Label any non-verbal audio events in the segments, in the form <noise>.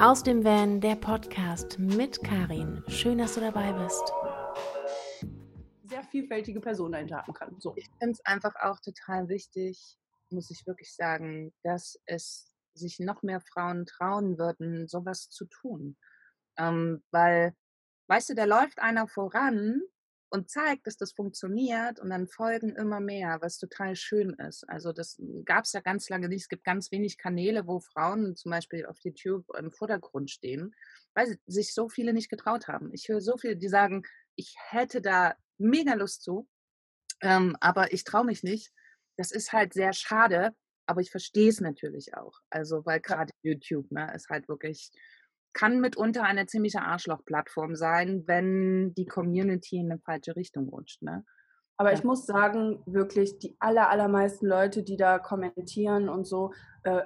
Aus dem Van, der Podcast mit Karin. Schön, dass du dabei bist. Sehr vielfältige Person dahinter haben kann. So. Ich finde es einfach auch total wichtig, muss ich wirklich sagen, dass es sich noch mehr Frauen trauen würden, sowas zu tun. Ähm, weil, weißt du, da läuft einer voran und zeigt, dass das funktioniert und dann folgen immer mehr, was total schön ist. Also das gab es ja ganz lange nicht. Es gibt ganz wenig Kanäle, wo Frauen zum Beispiel auf YouTube im Vordergrund stehen, weil sich so viele nicht getraut haben. Ich höre so viele, die sagen, ich hätte da mega Lust zu, ähm, aber ich traue mich nicht. Das ist halt sehr schade, aber ich verstehe es natürlich auch. Also weil gerade YouTube ne, ist halt wirklich kann mitunter eine ziemliche Arschloch-Plattform sein, wenn die Community in eine falsche Richtung rutscht. Ne? Aber ich muss sagen, wirklich die aller, allermeisten Leute, die da kommentieren und so, äh,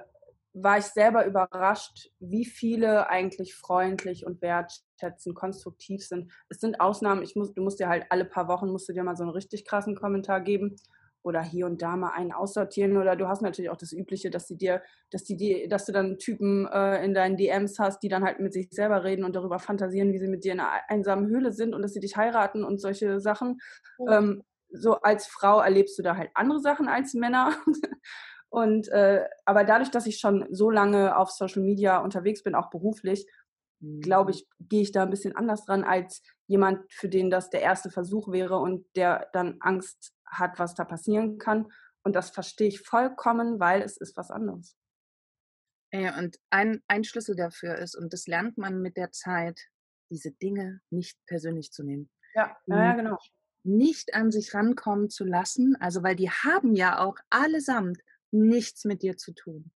war ich selber überrascht, wie viele eigentlich freundlich und wertschätzend, konstruktiv sind. Es sind Ausnahmen. Ich muss, du musst dir halt alle paar Wochen musst du dir mal so einen richtig krassen Kommentar geben oder hier und da mal einen aussortieren oder du hast natürlich auch das Übliche, dass sie dir, dass die, die dass du dann Typen äh, in deinen DMs hast, die dann halt mit sich selber reden und darüber fantasieren, wie sie mit dir in einer einsamen Höhle sind und dass sie dich heiraten und solche Sachen. Ja. Ähm, so als Frau erlebst du da halt andere Sachen als Männer. <laughs> und äh, aber dadurch, dass ich schon so lange auf Social Media unterwegs bin, auch beruflich, glaube mhm. ich, gehe ich da ein bisschen anders dran als jemand, für den das der erste Versuch wäre und der dann Angst hat, was da passieren kann. Und das verstehe ich vollkommen, weil es ist was anderes. Ja, und ein, ein Schlüssel dafür ist, und das lernt man mit der Zeit, diese Dinge nicht persönlich zu nehmen. Ja, ja, genau. Nicht an sich rankommen zu lassen, also weil die haben ja auch allesamt nichts mit dir zu tun.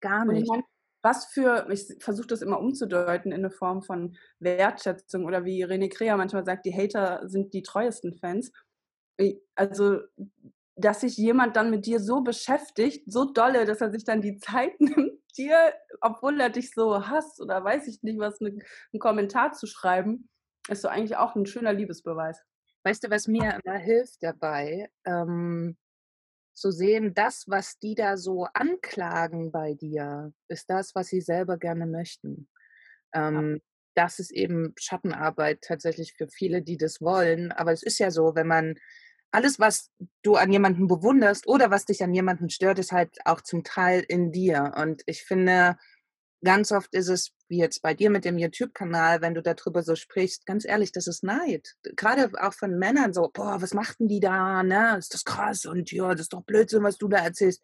Gar nicht. Meine, was für, ich versuche das immer umzudeuten in eine Form von Wertschätzung oder wie René Krea manchmal sagt, die Hater sind die treuesten Fans also dass sich jemand dann mit dir so beschäftigt, so dolle, dass er sich dann die Zeit <laughs> nimmt, dir, obwohl er dich so hasst oder weiß ich nicht, was, ne, einen Kommentar zu schreiben, ist so eigentlich auch ein schöner Liebesbeweis. Weißt du, was mir immer hilft dabei, ähm, zu sehen, das, was die da so anklagen bei dir, ist das, was sie selber gerne möchten. Ähm, ja. Das ist eben Schattenarbeit tatsächlich für viele, die das wollen. Aber es ist ja so, wenn man alles, was du an jemanden bewunderst oder was dich an jemanden stört, ist halt auch zum Teil in dir. Und ich finde, ganz oft ist es, wie jetzt bei dir mit dem YouTube-Kanal, wenn du darüber so sprichst, ganz ehrlich, das ist Neid. Gerade auch von Männern so, boah, was machten die da, ne? Ist das krass und ja, das ist doch Blödsinn, was du da erzählst.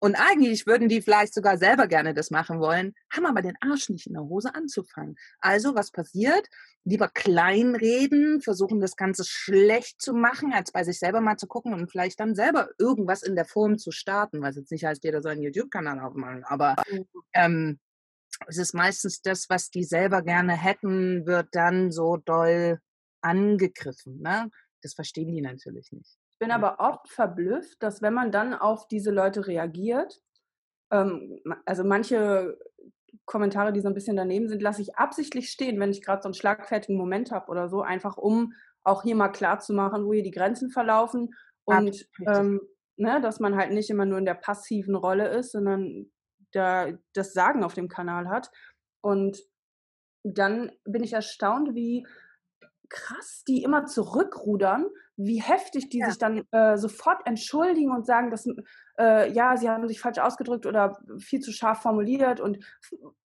Und eigentlich würden die vielleicht sogar selber gerne das machen wollen, haben aber den Arsch nicht in der Hose anzufangen. Also was passiert? Lieber kleinreden, versuchen das Ganze schlecht zu machen, als bei sich selber mal zu gucken und vielleicht dann selber irgendwas in der Form zu starten, was jetzt nicht heißt, jeder soll einen YouTube-Kanal aufmachen, aber mhm. ähm, es ist meistens das, was die selber gerne hätten, wird dann so doll angegriffen. Ne? Das verstehen die natürlich nicht bin aber oft verblüfft, dass wenn man dann auf diese Leute reagiert, ähm, also manche Kommentare, die so ein bisschen daneben sind, lasse ich absichtlich stehen, wenn ich gerade so einen schlagfertigen Moment habe oder so, einfach um auch hier mal klar zu machen, wo hier die Grenzen verlaufen und ähm, ne, dass man halt nicht immer nur in der passiven Rolle ist, sondern da das Sagen auf dem Kanal hat. Und dann bin ich erstaunt, wie krass die immer zurückrudern, wie heftig die ja. sich dann äh, sofort entschuldigen und sagen, dass äh, ja, sie haben sich falsch ausgedrückt oder viel zu scharf formuliert und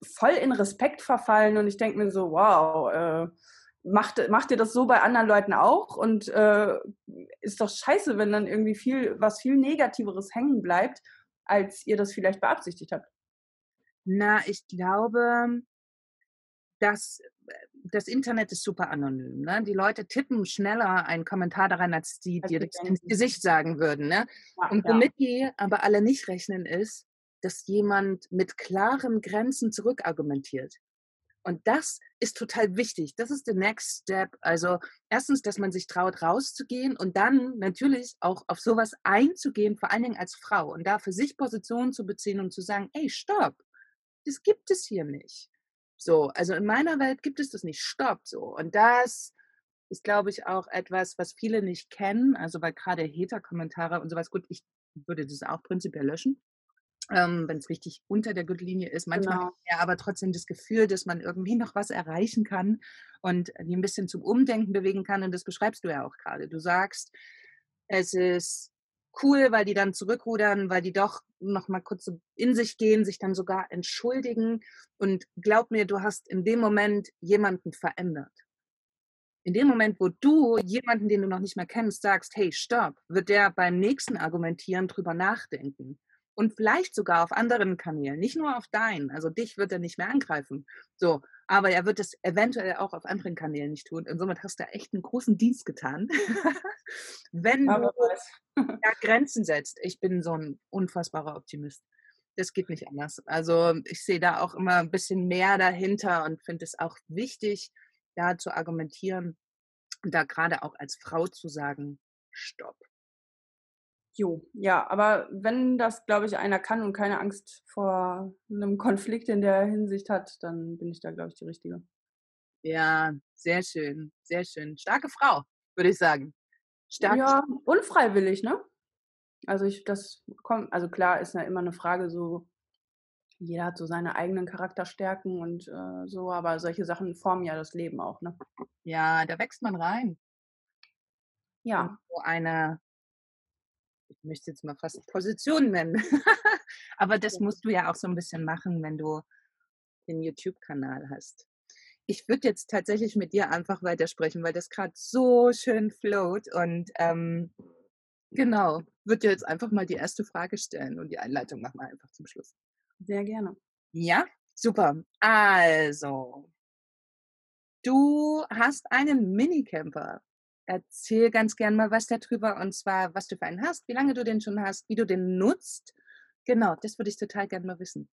voll in Respekt verfallen. Und ich denke mir so, wow, äh, macht, macht ihr das so bei anderen Leuten auch? Und äh, ist doch scheiße, wenn dann irgendwie viel, was viel Negativeres hängen bleibt, als ihr das vielleicht beabsichtigt habt. Na, ich glaube, dass das Internet ist super anonym. Ne? Die Leute tippen schneller einen Kommentar daran, als die dir das ins Gesicht sagen würden. Ne? Ja, und womit ja. die aber alle nicht rechnen, ist, dass jemand mit klaren Grenzen zurückargumentiert. Und das ist total wichtig. Das ist der Next Step. Also erstens, dass man sich traut, rauszugehen und dann natürlich auch auf sowas einzugehen, vor allen Dingen als Frau und da für sich Positionen zu beziehen und zu sagen, ey, stopp, das gibt es hier nicht. So, also in meiner Welt gibt es das nicht. Stopp. So. Und das ist, glaube ich, auch etwas, was viele nicht kennen. Also, weil gerade Hater-Kommentare und sowas, gut, ich würde das auch prinzipiell löschen. ähm, wenn es richtig unter der Gürtellinie ist. Manchmal Genau. ja aber trotzdem das Gefühl, dass man irgendwie noch was erreichen kann und die ein bisschen zum Umdenken bewegen kann. Und das beschreibst du ja auch gerade. Du sagst, es ist cool, weil die dann zurückrudern, weil die doch noch mal kurz so in sich gehen, sich dann sogar entschuldigen. Und glaub mir, du hast in dem Moment jemanden verändert. In dem Moment, wo du jemanden, den du noch nicht mehr kennst, sagst, hey, stopp, wird der beim nächsten Argumentieren drüber nachdenken. Und vielleicht sogar auf anderen Kanälen, nicht nur auf deinen. Also dich wird er nicht mehr angreifen. So, aber er wird es eventuell auch auf anderen Kanälen nicht tun. Und somit hast du echt einen großen Dienst getan, <laughs> wenn Aber du da Grenzen setzt. Ich bin so ein unfassbarer Optimist. Das geht nicht anders. Also ich sehe da auch immer ein bisschen mehr dahinter und finde es auch wichtig, da zu argumentieren und da gerade auch als Frau zu sagen, stopp. Jo, ja, aber wenn das, glaube ich, einer kann und keine Angst vor einem Konflikt in der Hinsicht hat, dann bin ich da, glaube ich, die Richtige. Ja, sehr schön, sehr schön. Starke Frau, würde ich sagen. Stark. Ja, unfreiwillig, ne? Also ich, das kommt, also klar ist ja immer eine Frage so, jeder hat so seine eigenen Charakterstärken und äh, so, aber solche Sachen formen ja das Leben auch, ne? Ja, da wächst man rein. in Ja, So eine, ich möchte jetzt mal fast Position nennen. <laughs> Aber das musst du ja auch so ein bisschen machen, wenn du den YouTube-Kanal hast. Ich würde jetzt tatsächlich mit dir einfach weitersprechen, weil das gerade so schön float und ähm, genau, würde dir jetzt einfach mal die erste Frage stellen und die Einleitung machen wir einfach zum Schluss. sehr gerne. Ja, super. Also, du hast einen Minicamper. Erzähl ganz gern mal was darüber und zwar, was du für einen hast, wie lange du den schon hast, wie du den nutzt. Genau, das würde ich total gerne mal wissen.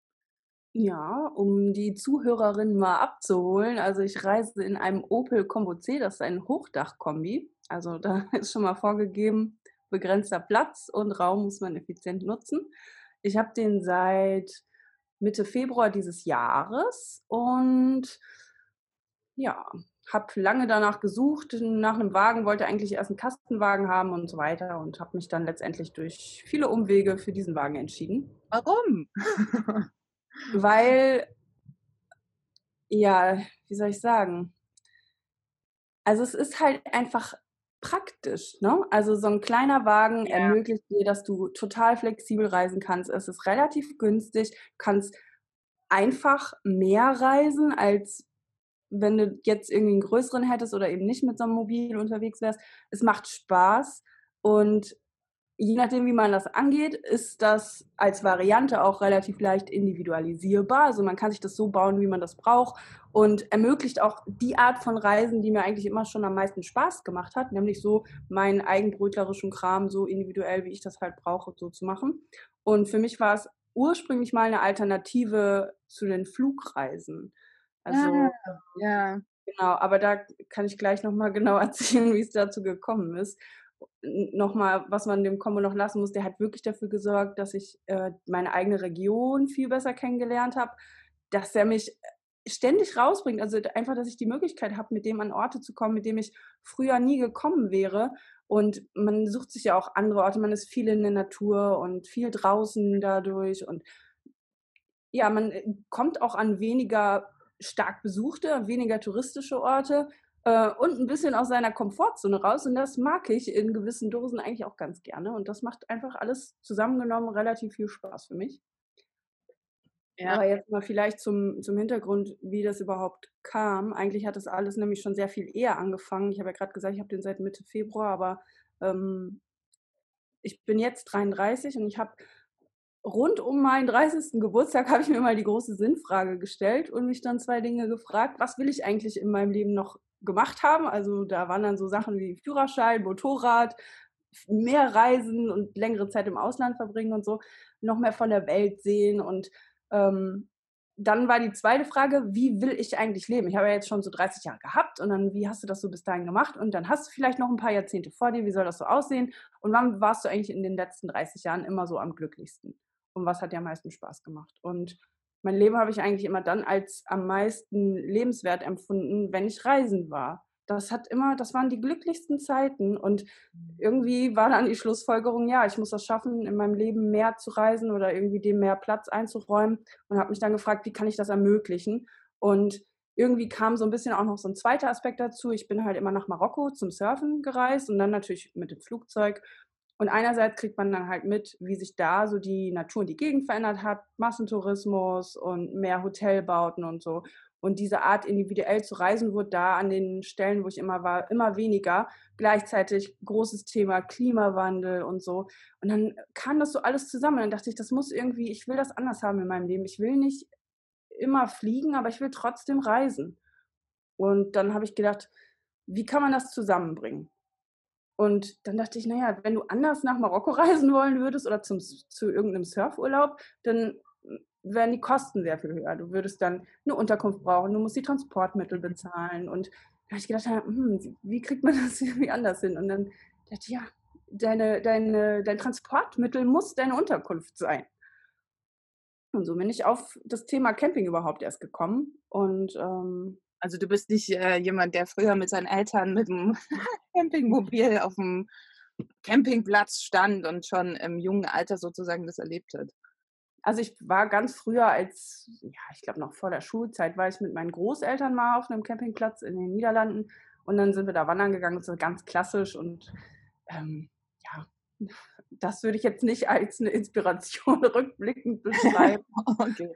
Ja, um die Zuhörerinnen mal abzuholen, also ich reise in einem Opel Combo C, das ist ein Hochdachkombi. Also da <laughs> ist schon mal vorgegeben, begrenzter Platz und Raum muss man effizient nutzen. Ich habe den seit Mitte Februar dieses Jahres und ja, habe lange danach gesucht, nach einem Wagen, wollte eigentlich erst einen Kastenwagen haben und so weiter und habe mich dann letztendlich durch viele Umwege für diesen Wagen entschieden. Warum? <laughs> Weil, ja, wie soll ich sagen? Also es ist halt einfach praktisch, ne? Also so ein kleiner Wagen Ja. ermöglicht dir, dass du total flexibel reisen kannst. Es ist relativ günstig, du kannst einfach mehr reisen, als wenn du jetzt irgendwie einen größeren hättest oder eben nicht mit so einem Mobil unterwegs wärst. Es macht Spaß und je nachdem, wie man das angeht, ist das als Variante auch relativ leicht individualisierbar. Also man kann sich das so bauen, wie man das braucht und ermöglicht auch die Art von Reisen, die mir eigentlich immer schon am meisten Spaß gemacht hat, nämlich so meinen eigenbrötlerischen Kram so individuell, wie ich das halt brauche, so zu machen. Und für mich war es ursprünglich mal eine Alternative zu den Flugreisen. Also Ah, ja, Genau, aber da kann ich gleich nochmal genau <laughs> erzählen, wie es dazu gekommen ist. Nochmal, was man dem Kombo noch lassen muss, der hat wirklich dafür gesorgt, dass ich äh, meine eigene Region viel besser kennengelernt habe, dass er mich ständig rausbringt. Also einfach, dass ich die Möglichkeit habe, mit dem an Orte zu kommen, mit dem ich früher nie gekommen wäre. Und man sucht sich ja auch andere Orte, man ist viel in der Natur und viel draußen dadurch. Und ja, man äh, kommt auch an weniger stark besuchte, weniger touristische Orte äh, und ein bisschen aus seiner Komfortzone raus. Und das mag ich in gewissen Dosen eigentlich auch ganz gerne. Und das macht einfach alles zusammengenommen relativ viel Spaß für mich. ja, Aber jetzt mal vielleicht zum, zum Hintergrund, wie das überhaupt kam. Eigentlich hat das alles nämlich schon sehr viel eher angefangen. Ich habe ja gerade gesagt, ich habe den seit Mitte Februar, aber ähm, ich bin jetzt 33 und ich habe rund um meinen 30. Geburtstag habe ich mir mal die große Sinnfrage gestellt und mich dann zwei Dinge gefragt. Was will ich eigentlich in meinem Leben noch gemacht haben? Also da waren dann so Sachen wie Führerschein, Motorrad, mehr Reisen und längere Zeit im Ausland verbringen und so, noch mehr von der Welt sehen. Und ähm, dann war die zweite Frage, wie will ich eigentlich leben? Ich habe ja jetzt schon so 30 Jahre gehabt und dann, wie hast du das so bis dahin gemacht? Und dann hast du vielleicht noch ein paar Jahrzehnte vor dir, wie soll das so aussehen? Und wann warst du eigentlich in den letzten 30 Jahren immer so am glücklichsten? Und was hat dir am meisten Spaß gemacht? Und mein Leben habe ich eigentlich immer dann als am meisten lebenswert empfunden, wenn ich reisen war. das hat immer, das waren die glücklichsten Zeiten. Und irgendwie war dann die Schlussfolgerung, ja, ich muss das schaffen, in meinem Leben mehr zu reisen oder irgendwie dem mehr Platz einzuräumen. Und habe mich dann gefragt, wie kann ich das ermöglichen? Und irgendwie kam so ein bisschen auch noch so ein zweiter Aspekt dazu. Ich bin halt immer nach Marokko zum Surfen gereist und dann natürlich mit dem Flugzeug. Und einerseits kriegt man dann halt mit, wie sich da so die Natur und die Gegend verändert hat, Massentourismus und mehr Hotelbauten und so. Und diese Art, individuell zu reisen, wurde da an den Stellen, wo ich immer war, immer weniger. Gleichzeitig großes Thema Klimawandel und so. Und dann kam das so alles zusammen. Dann dachte ich, das muss irgendwie, ich will das anders haben in meinem Leben. Ich will nicht immer fliegen, aber ich will trotzdem reisen. Und dann habe ich gedacht, wie kann man das zusammenbringen? Und dann dachte ich, naja, wenn du anders nach Marokko <laughs> reisen wollen würdest oder zum, zu irgendeinem Surfurlaub, dann wären die Kosten sehr viel höher. Du würdest dann eine Unterkunft brauchen, du musst die Transportmittel bezahlen. Und da habe ich gedacht, hm, wie kriegt man <laughs> das irgendwie anders hin? Und dann dachte ich, ja, deine, deine, dein Transportmittel muss deine Unterkunft sein. Und so bin ich auf das Thema Camping überhaupt erst gekommen. Und ähm, also du bist nicht äh, jemand, der früher mit seinen Eltern mit dem <laughs> Campingmobil auf dem Campingplatz stand und schon im jungen Alter sozusagen das erlebt hat. Also ich war ganz früher als, ja, ich glaube noch vor der Schulzeit, war ich mit meinen Großeltern mal auf einem Campingplatz in den Niederlanden und dann sind wir da wandern gegangen, ist ganz klassisch und ähm, das würde ich jetzt nicht als eine Inspiration <laughs> rückblickend beschreiben. <laughs> okay.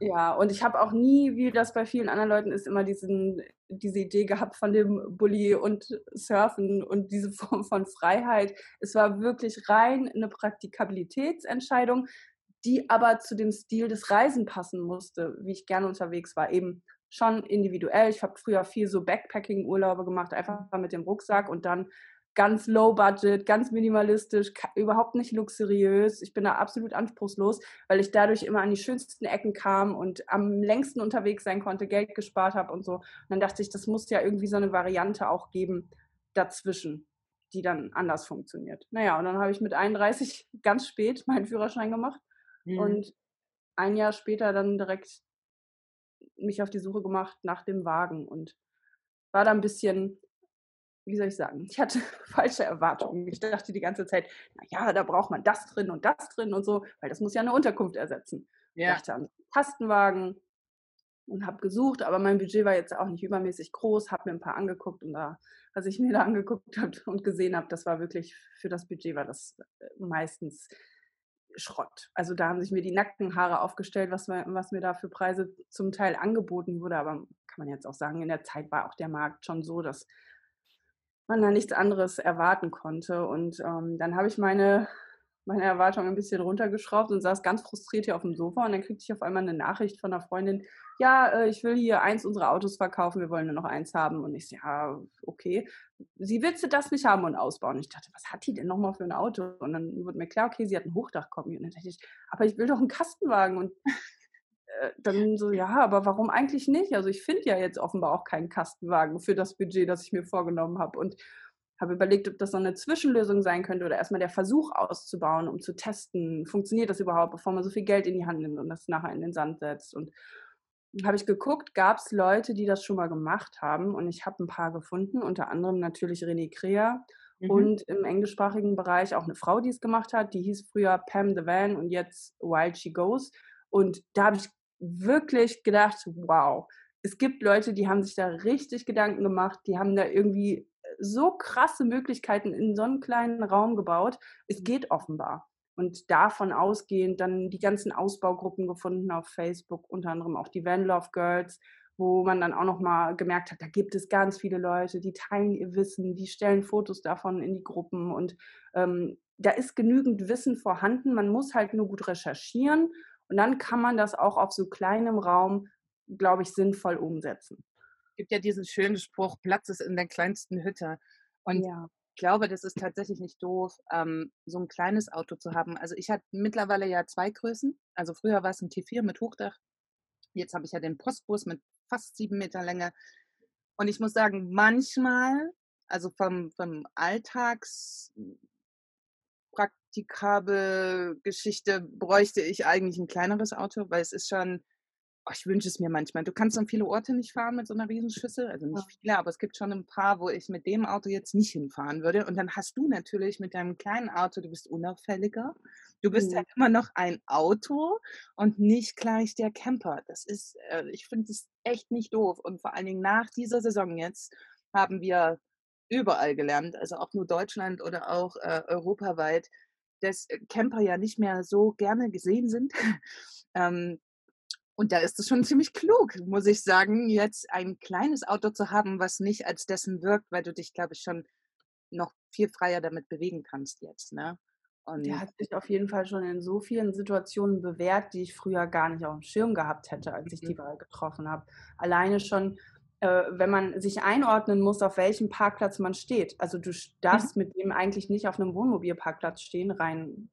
Ja, und ich habe auch nie, wie das bei vielen anderen Leuten ist, immer diesen, diese Idee gehabt von dem Bulli und Surfen und diese <laughs> Form von Freiheit. Es war wirklich rein eine Praktikabilitätsentscheidung die aber zu dem Stil des Reisen passen musste, wie ich gerne unterwegs war. Eben schon individuell. Ich habe früher viel so Backpacking-Urlaube gemacht, einfach mit dem Rucksack und dann ganz low budget, ganz minimalistisch, überhaupt nicht luxuriös. Ich bin da absolut anspruchslos, weil ich dadurch immer an die schönsten Ecken kam und am längsten unterwegs sein konnte, Geld gespart habe und so. Und dann dachte ich, das muss ja irgendwie so eine Variante auch geben dazwischen, die dann anders funktioniert. Naja, und dann habe ich mit 31 <laughs> ganz spät meinen Führerschein gemacht Mhm. Und ein Jahr später dann direkt mich auf die Suche gemacht nach dem Wagen und war da ein bisschen, wie soll ich sagen, ich hatte <laughs> falsche Erwartungen. Ich dachte die ganze Zeit, naja, da braucht man das drin und das drin und so, weil das muss ja eine Unterkunft ersetzen. Ja. Ich dachte an Kastenwagen und habe gesucht, aber mein Budget war jetzt auch nicht übermäßig groß, habe mir ein paar angeguckt und da, was ich mir da <laughs> angeguckt habe und gesehen habe, das war wirklich, für das Budget war das äh, meistens Schrott. Also da haben sich mir die Nackenhaare aufgestellt, was was mir da für Preise zum Teil angeboten wurde. Aber kann man jetzt auch sagen, in der Zeit war auch der Markt schon so, dass man da nichts anderes erwarten konnte. Und ähm, dann habe ich meine meine Erwartungen ein bisschen runtergeschraubt und saß ganz frustriert hier auf dem Sofa und dann kriegte ich auf einmal eine Nachricht von einer Freundin, ja, äh, ich will hier eins unserer Autos verkaufen, wir wollen nur noch eins haben. Und ich so, ja, okay. Sie willst du das nicht haben und ausbauen? Ich dachte, was hat die denn nochmal für ein Auto? Und dann wurde mir klar, okay, sie hat ein Hochdachkombi. Und dann dachte ich, aber ich will doch einen Kastenwagen. Und dann so, ja, aber warum eigentlich nicht? Also ich finde ja jetzt offenbar auch keinen Kastenwagen für das Budget, das ich mir vorgenommen habe. Und habe überlegt, ob das so eine Zwischenlösung sein könnte oder erstmal der Versuch auszubauen, um zu testen, funktioniert das überhaupt, bevor man so viel Geld in die Hand nimmt und das nachher in den Sand setzt. Und habe ich geguckt, gab es Leute, die das schon mal gemacht haben und ich habe ein paar gefunden, unter anderem natürlich René Krea mhm. und im englischsprachigen Bereich auch eine Frau, die es gemacht hat, die hieß früher Pam the Van und jetzt Wild She Goes. Und da habe ich wirklich gedacht, wow, es gibt Leute, die haben sich da richtig Gedanken gemacht, die haben da irgendwie so krasse Möglichkeiten in so einem kleinen Raum gebaut. Es mhm. geht offenbar. Und davon ausgehend dann die ganzen Ausbaugruppen gefunden auf Facebook, unter anderem auch die Van Love Girls, wo man dann auch noch mal gemerkt hat, da gibt es ganz viele Leute, die teilen ihr Wissen, die stellen Fotos davon in die Gruppen und ähm, da ist genügend Wissen vorhanden. Man muss halt nur gut recherchieren und dann kann man das auch auf so kleinem Raum, glaube ich, sinnvoll umsetzen gibt ja diesen schönen Spruch, Platz ist in der kleinsten Hütte. Und ja. ich glaube, das ist tatsächlich nicht doof, ähm, so ein kleines Auto zu haben. Also ich habe mittlerweile ja zwei Größen. Also früher war es ein T4 mit Hochdach. Jetzt habe ich ja den Postbus mit fast sieben Meter Länge. Und ich muss sagen, manchmal, also vom, vom Alltags praktikable Geschichte bräuchte ich eigentlich ein kleineres Auto, weil es ist schon Oh, ich wünsche es mir manchmal. Du kannst an viele Orte nicht fahren mit so einer Riesenschüssel, also nicht viele, aber es gibt schon ein paar, wo ich mit dem Auto jetzt nicht hinfahren würde. Und dann hast du natürlich mit deinem kleinen Auto, du bist unauffälliger. Du bist halt Mhm. immer noch ein Auto und nicht gleich der Camper. Das ist, äh, ich finde das echt nicht doof. Und vor allen Dingen nach dieser Saison jetzt haben wir überall gelernt, also auch nur Deutschland oder auch äh, europaweit, dass äh, Camper ja nicht mehr so gerne gesehen sind. <laughs> ähm, und da ist es schon ziemlich klug, muss ich sagen, jetzt ein kleines Auto zu haben, was nicht als dessen wirkt, weil du dich, glaube ich, schon noch viel freier damit bewegen kannst jetzt, ne? Der Und hat sich auf jeden Fall schon in so vielen Situationen bewährt, die ich früher gar nicht aufm Schirm gehabt hätte, als ich Mhm. die Wahl getroffen habe. Alleine schon, äh, wenn man sich einordnen muss, auf welchem Parkplatz man steht. Also, du sch Mhm. darfst mit dem eigentlich nicht auf 'nem Wohnmobilparkplatz stehen, rein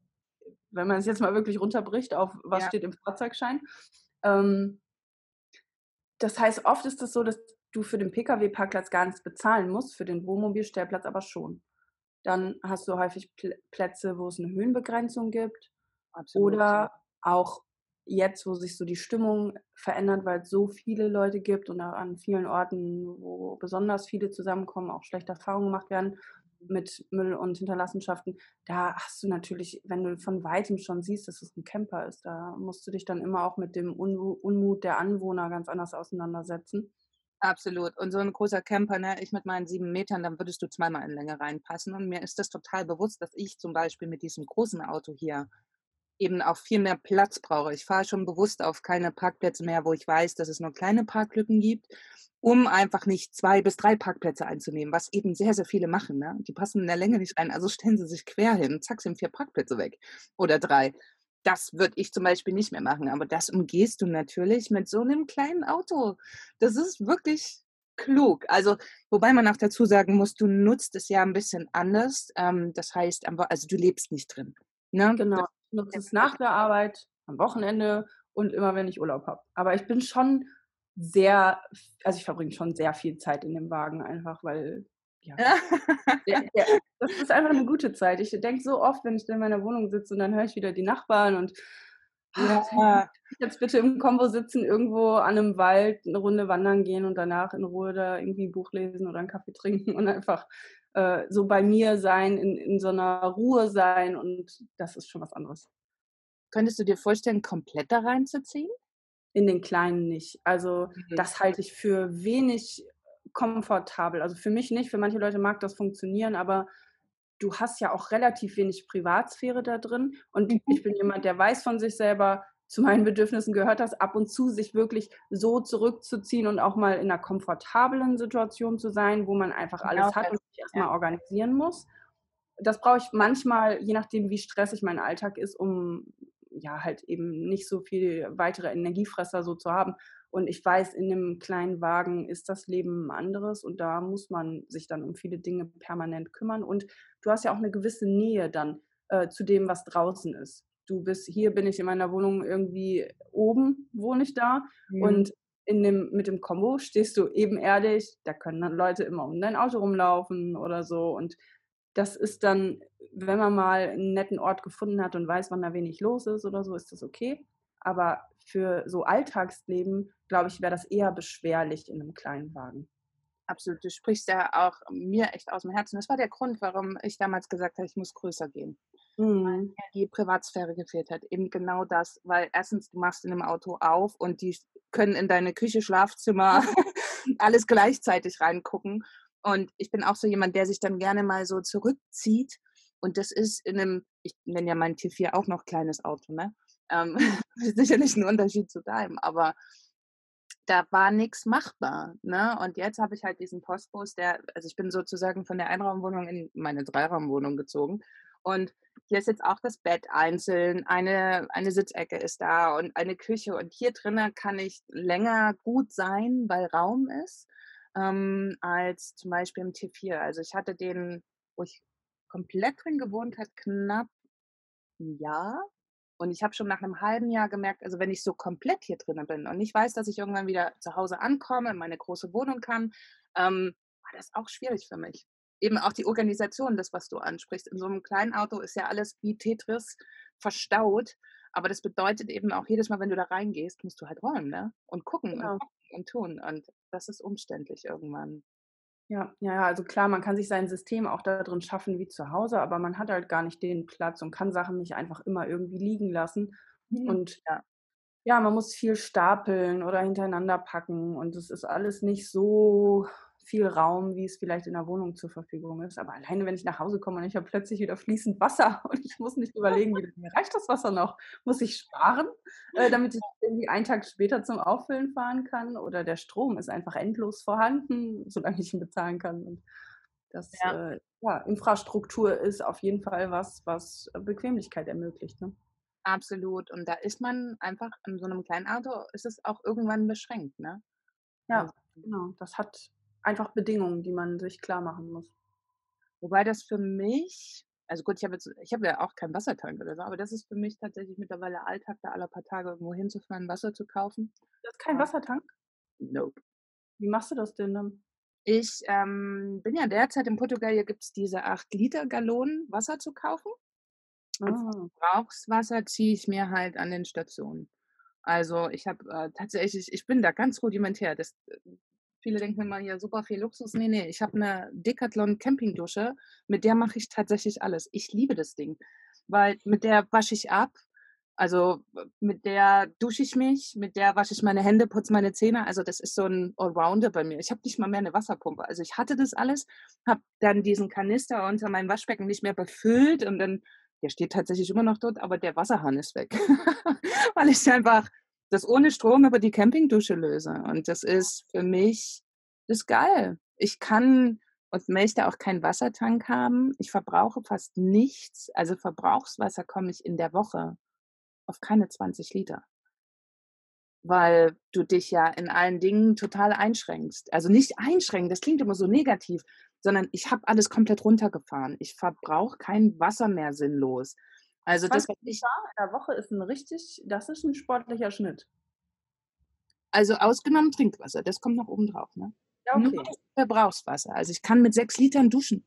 wenn man es jetzt mal wirklich runterbricht auf was Ja. steht im Fahrzeugschein. Ähm das heißt, oft ist es so, dass du für den Pkw-Parkplatz gar nichts bezahlen musst, für den Wohnmobilstellplatz aber schon. Dann hast du häufig Pl Plätze, wo es 'ne Höhenbegrenzung gibt Absolut, ja. oder auch jetzt, wo sich so die Stimmung verändert, weil's so viele Leute gibt und an vielen Orten, wo besonders viele zusammenkommen, auch schlechte Erfahrungen gemacht werden mit Müll und Hinterlassenschaften. Da hast du natürlich, wenn du von Weitem schon siehst, dass es 'n Camper ist, da musst du dich dann immer auch mit dem Unmut der Anwohner ganz anders auseinandersetzen. Absolut. Und so 'n großer Camper, ne, ich mit meinen 7 Metern, dann würdest du zweimal in Länge reinpassen. Und mir ist das total bewusst, dass ich zum Beispiel mit diesem großen Auto hier eben auch viel mehr Platz brauche. Ich fahre schon bewusst auf keine Parkplätze mehr, wo ich weiß, dass es nur kleine Parklücken gibt, um einfach nicht 2 bis 3 Parkplätze einzunehmen, was eben sehr, sehr viele machen, ne? Die passen in der Länge nicht rein, also stellen sie sich quer hin. Zack, sind 4 Parkplätze weg oder 3. Das würde ich zum Beispiel nicht mehr machen, aber das umgehst du natürlich mit so 'nem kleinen Auto. Das ist wirklich klug. Also, wobei man auch dazu sagen muss, du nutzt es ja 'n bisschen anders. Ähm, das heißt, also, du lebst nicht drin, ne? Genau, Das nutze es nach der Arbeit, am Wochenende und immer, wenn ich Urlaub habe. Aber ich bin schon sehr also, ich verbringe schon sehr viel Zeit in dem Wagen einfach, weil ja, der <laughs> der das ist einfach 'ne gute Zeit. Ich denke so oft, wenn ich in meiner Wohnung sitze und dann höre ich wieder die Nachbarn und Ja. <laughs> jetzt bitte im Kombo sitzen, irgendwo an 'nem Wald 'ne Runde wandern gehen und danach in Ruhe da irgendwie 'n Buch lesen oder 'n Kaffee trinken und einfach, äh, so bei mir sein, in in so 'ner Ruhe sein und das ist schon was anderes. Könntest du dir vorstellen, komplett da reinzuziehen? In den kleinen nicht. Also, Mhm. das halte ich für wenig komfortabel. Also, für mich nicht, für manche Leute mag das funktionieren, aber du hast ja auch relativ wenig Privatsphäre da drin. Und Mhm. ich bin jemand, der weiß von sich selber, zu meinen Bedürfnissen gehört das, ab und zu sich wirklich so zurückzuziehen und auch mal in 'ner komfortablen Situation zu sein, wo man einfach Genau alles hat das, und sich erst ja. organisieren muss. Das brauche ich manchmal, je nachdem, wie stressig mein Alltag ist, um, ja, halt eben nicht so viel weitere Energiefresser so zu haben. Und ich weiß, in 'nem kleinen Wagen ist das Leben anderes und da muss man sich dann um viele Dinge permanent kümmern. Und du hast ja auch 'ne gewisse Nähe dann, äh, zu dem, was draußen ist. Du bist hier bin ich in meiner Wohnung irgendwie oben wohne ich da Mhm. und in dem mit dem Kombo stehst du ebenerdig, da können dann Leute immer um dein Auto rumlaufen oder so. Und das ist dann, wenn man mal 'n netten Ort gefunden hat und weiß, wann da wenig los ist oder so, ist das okay. Aber für so Alltagsleben, glaube ich, wäre das eher beschwerlich in 'nem kleinen Wagen. Absolut, du sprichst ja auch mir echt aus'm Herzen. Das war der Grund, warum ich damals gesagt habe, ich muss größer gehen. Mhm. die Privatsphäre gefehlt hat. Eben genau das, weil erstens, du machst in 'nem Auto auf und die können in deine Küche, Schlafzimmer, <laughs> alles gleichzeitig reingucken. Und ich bin auch so jemand, der sich dann gerne mal so zurückzieht. Und das ist in 'nem ich nenne ja mein T4 auch noch kleines Auto, ne? Ähm, <laughs> sicherlich 'n Unterschied zu deinem, aber da war nix machbar, ne? Und jetzt habe ich halt diesen Postbus, der also, ich bin sozusagen von der Einraumwohnung in meine Dreiraumwohnung gezogen. Und hier ist jetzt auch das Bett einzeln, eine eine Sitzecke ist da und eine Küche. Und hier drinnen kann ich länger gut sein, weil Raum ist, ähm, als zum Beispiel im T4. Also, ich hatte den, wo ich komplett drin gewohnt habe, knapp 'n Jahr. Und ich habe schon nach 'nem halben Jahr gemerkt, also, wenn ich so komplett hier drinnen bin und ich weiß, dass ich irgendwann wieder zu Hause ankomme, in meine große Wohnung kann, ähm, war das auch schwierig für mich. Eben auch die Organisation, das, was du ansprichst. In so 'nem kleinen Auto ist ja alles wie Tetris verstaut. Aber das bedeutet eben auch jedes Mal, wenn du da reingehst, musst du halt räumen, ne? Und gucken Genau. und gucken und tun. Und das ist umständlich irgendwann. Ja, ja, ja, also klar, man kann sich sein System auch da drin schaffen wie zu Hause, aber man hat halt gar nicht den Platz und kann Sachen nicht einfach immer irgendwie liegen lassen. Mhm. Und Ja. ja, man muss viel stapeln oder hintereinander packen und es ist alles nicht so viel Raum, wie es vielleicht in der Wohnung zur Verfügung ist. Aber alleine, wenn ich nach Hause komme und ich habe plötzlich wieder fließend Wasser <laughs> und ich muss nicht überlegen, wie mir reicht das Wasser noch? Muss ich sparen, äh, damit ich irgendwie einen Tag später zum Auffüllen fahren kann? Oder der Strom ist einfach endlos vorhanden, <laughs> solange ich ihn bezahlen kann. Und das, Ja. äh, ja, Infrastruktur ist auf jeden Fall was, was Bequemlichkeit ermöglicht. Ne? Absolut. Und da ist man einfach in so einem kleinen Auto, ist es auch irgendwann beschränkt, ne? Ja, Also, genau. Das hat einfach Bedingungen, die man sich klar machen muss. wobei das für mich, also gut, ich habe jetzt, ich habe ja auch keinen Wassertank oder so, aber das ist für mich tatsächlich mittlerweile Alltag, da alle paar Tage irgendwo hinzufahren, Wasser zu kaufen. Du hast keinen Ja. Wassertank? Nope. Wie machst du das denn dann? Ich ähm, bin ja derzeit in Portugal, hier gibt es diese 8 Liter Gallonen Wasser zu kaufen. Und Ah, Verbrauchswasser ziehe ich mir halt an den Stationen. Also ich habe äh, tatsächlich, ich bin da ganz rudimentär. Das, äh, viele denken immer hier super viel Luxus. Nee, nee, ich habe eine Decathlon Campingdusche, mit der mache ich tatsächlich alles. Ich liebe das Ding, weil mit der wasche ich ab. Also mit der dusche ich mich, mit der wasche ich meine Hände, putze meine Zähne. Also das ist so ein Allrounder bei mir. Ich habe nicht mal mehr eine Wasserpumpe. Also ich hatte das alles, habe dann diesen Kanister unter meinem Waschbecken nicht mehr befüllt und dann der steht tatsächlich immer noch dort, aber der Wasserhahn ist weg. <laughs> Weil ich einfach das ohne Strom über die Campingdusche löse. Und das ist für mich, das ist geil. Ich kann und möchte auch keinen Wassertank haben. Ich verbrauche fast nichts. Also Verbrauchswasser komme ich in der Woche auf keine 20 Liter. Weil du dich ja in allen Dingen total einschränkst. Also nicht einschränken, das klingt immer so negativ, sondern ich habe alles komplett runtergefahren. Ich verbrauche kein Wasser mehr sinnlos. Also das, was 20 ich, Liter in der Woche ist ein richtig, das ist ein sportlicher Schnitt. also ausgenommen Trinkwasser, das kommt noch oben drauf. Ne? Ja, Nur okay. das Verbrauchswasser. Also ich kann mit sechs Litern duschen.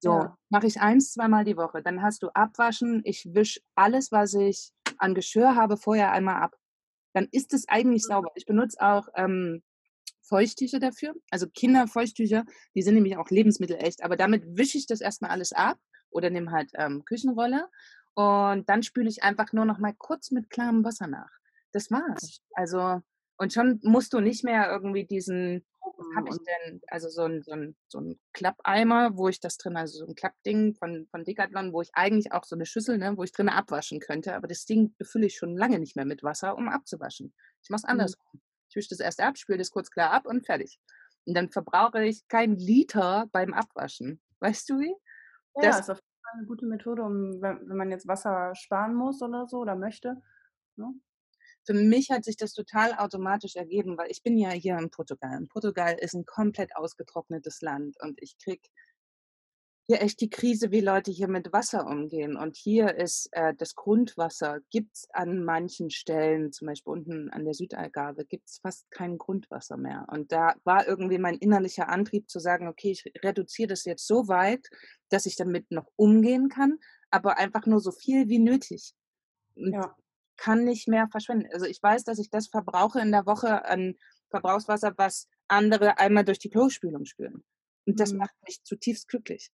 So, Ja. mache ich eins, zweimal die Woche. Dann hast du Abwaschen. Ich wische alles, was ich an Geschirr habe, vorher einmal ab. Dann ist es eigentlich sauber. Ich benutze auch ähm, Feuchttücher dafür. Also Kinderfeuchttücher, die sind nämlich auch lebensmittelecht. Aber damit wische ich das erstmal alles ab oder nehme halt ähm, Küchenrolle. Und dann spüle ich einfach nur noch mal kurz mit klarem Wasser nach. Das war's. Also, und schon musst du nicht mehr irgendwie diesen, was habe ich Und denn, also so ein, so ein, so ein Klappeimer, wo ich das drin, also so ein Klappding von, von Decathlon, wo ich eigentlich auch so eine Schüssel, ne, wo ich drin abwaschen könnte, aber das Ding befülle ich schon lange nicht mehr mit Wasser, um abzuwaschen. Ich mache es Mhm. andersrum. Ich wische das erst ab, spüle das kurz klar ab und fertig. Und dann verbrauche ich keinen Liter beim Abwaschen. Weißt du wie? Ja, Das, ist auf jeden Fall eine gute Methode, um, wenn, wenn man jetzt Wasser sparen muss oder so oder möchte. Ne? für mich hat sich das total automatisch ergeben, weil ich bin ja hier in Portugal. Und Portugal ist ein komplett ausgetrocknetes Land und ich krieg hier echt die Krise, wie Leute hier mit Wasser umgehen. Und hier ist äh, das Grundwasser, gibt es an manchen Stellen, zum Beispiel unten an der Südalgarve, gibt es fast kein Grundwasser mehr. Und da war irgendwie mein innerlicher Antrieb zu sagen, okay, ich reduziere das jetzt so weit, dass ich damit noch umgehen kann, aber einfach nur so viel wie nötig. Und Ja. kann nicht mehr verschwenden. Also ich weiß, dass ich das verbrauche in der Woche an Verbrauchswasser, was andere einmal durch die Klospülung spülen. Und das Mhm. macht mich zutiefst glücklich.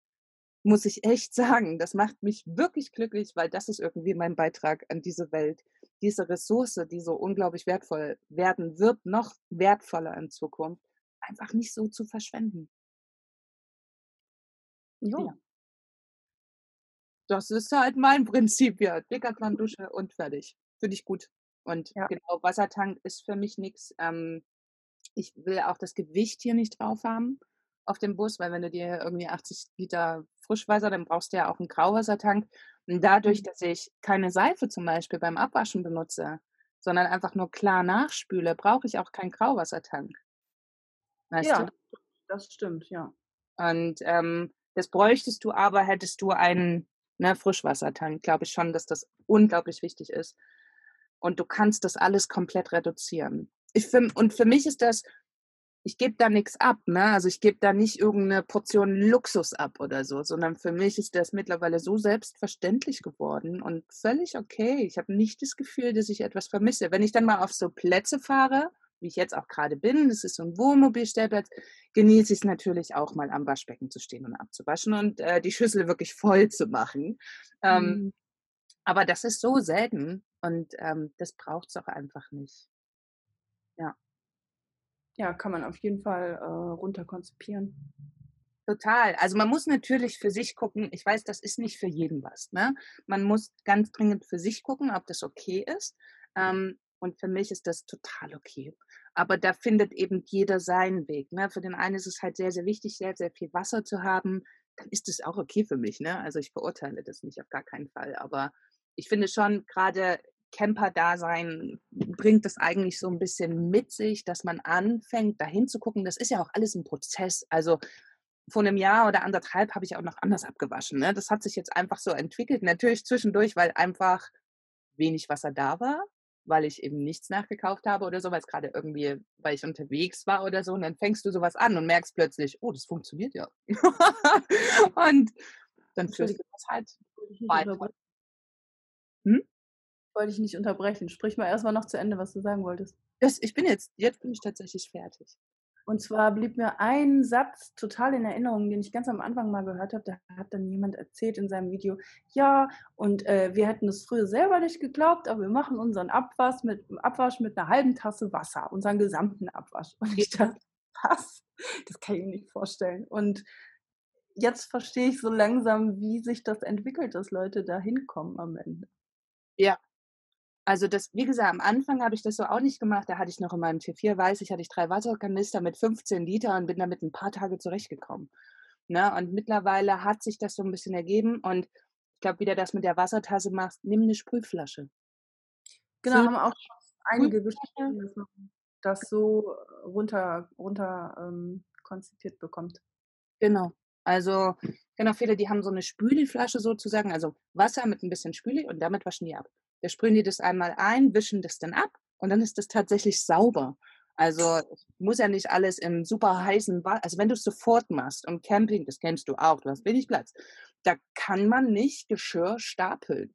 Muss ich echt sagen. Das macht mich wirklich glücklich, weil das ist irgendwie mein Beitrag an diese Welt. Diese Ressource, die so unglaublich wertvoll werden wird, noch wertvoller in Zukunft, einfach nicht so zu verschwenden. Jo. Ja. Das ist halt mein <laughs> Prinzip, ja. Decathlon, Dusche und fertig. Finde ich gut. Und Ja. genau, Wassertank ist für mich nichts. Ähm, ich will auch das Gewicht hier nicht drauf haben auf dem Bus, weil wenn du dir irgendwie 80 Liter Frischwasser, dann brauchst du ja auch einen Grauwassertank. Und dadurch, Mhm. dass ich keine Seife zum Beispiel beim Abwaschen benutze, sondern einfach nur klar nachspüle, brauche ich auch keinen Grauwassertank. Weißt Ja, du? das stimmt, ja. Und ähm, das bräuchtest du aber, hättest du einen ne, Frischwassertank. Glaube ich schon, dass das unglaublich wichtig ist. Und du kannst das alles komplett reduzieren. Ich, für, und für mich ist das ich gebe da nichts ab, ne? Also ich gebe da nicht irgendeine Portion Luxus ab oder so, sondern für mich ist das mittlerweile so selbstverständlich geworden und völlig okay. Ich habe nicht das Gefühl, dass ich etwas vermisse. Wenn ich dann mal auf so Plätze fahre, wie ich jetzt auch gerade bin, das ist so ein Wohnmobilstellplatz, genieße ich es natürlich auch mal am Waschbecken zu stehen und abzuwaschen und äh, die Schüssel wirklich voll zu machen. Ähm, mhm. Aber das ist so selten und ähm, das braucht es auch einfach nicht. Ja. Kann man auf jeden Fall äh, runter konzipieren. Total. Also man muss natürlich für sich gucken, ich weiß, das ist nicht für jeden was. Ne? Man muss ganz dringend für sich gucken, ob das okay ist. Ähm, und für mich ist das total okay. Aber da findet eben jeder seinen Weg. Ne? Für den einen ist es halt sehr, sehr wichtig, sehr, sehr viel Wasser zu haben. Dann ist es auch okay für mich. Ne? Also ich verurteile das nicht auf gar keinen Fall. Aber ich finde schon, gerade Camper-Dasein bringt das eigentlich so ein bisschen mit sich, dass man anfängt, dahin zu gucken. Das ist ja auch alles ein Prozess. Also vor einem Jahr oder anderthalb habe ich auch noch anders abgewaschen. Ne? Das hat sich jetzt einfach so entwickelt. Natürlich zwischendurch, weil einfach wenig Wasser da war, weil ich eben nichts nachgekauft habe oder so, weil es gerade irgendwie, weil ich unterwegs war oder so. Und dann fängst du sowas an und merkst plötzlich, oh, das funktioniert ja. <laughs> und dann führst du das halt weiter. Hm? Wollte ich nicht unterbrechen. Sprich mal erstmal noch zu Ende, was du sagen wolltest. Das, ich bin jetzt, jetzt bin ich tatsächlich fertig. Und zwar blieb mir ein Satz total in Erinnerung, den ich ganz am Anfang mal gehört habe. Da hat dann jemand erzählt in seinem Video, ja, und äh, wir hätten es früher selber nicht geglaubt, aber wir machen unseren Abwasch mit, Abwasch mit einer halben Tasse Wasser, unseren gesamten Abwasch. <laughs> Und ich dachte, was? Das kann ich mir nicht vorstellen. Und jetzt verstehe ich so langsam, wie sich das entwickelt, dass Leute da hinkommen am Ende. Ja. Also das, wie gesagt, am Anfang habe ich das so auch nicht gemacht. Da hatte ich noch in meinem T4 weiß ich, hatte ich drei Wasserkanister mit 15 Liter und bin damit ein paar Tage zurechtgekommen. Ne? Und mittlerweile hat sich das so ein bisschen ergeben und ich glaube, wie du das mit der Wassertasse machst, nimm eine Sprühflasche. Genau, haben auch einige geschrieben, dass man das so runter, runter ähm, konzipiert bekommt. Genau. Also, genau, viele, die haben so eine Spüliflasche sozusagen, also Wasser mit ein bisschen Spüli und damit waschen die ab. Da sprühen die das einmal ein, wischen das dann ab und dann ist das tatsächlich sauber. Also muss ja nicht alles im super heißen Wasser, also wenn du es sofort machst und Camping, das kennst du auch, du hast wenig Platz, da kann man nicht Geschirr stapeln.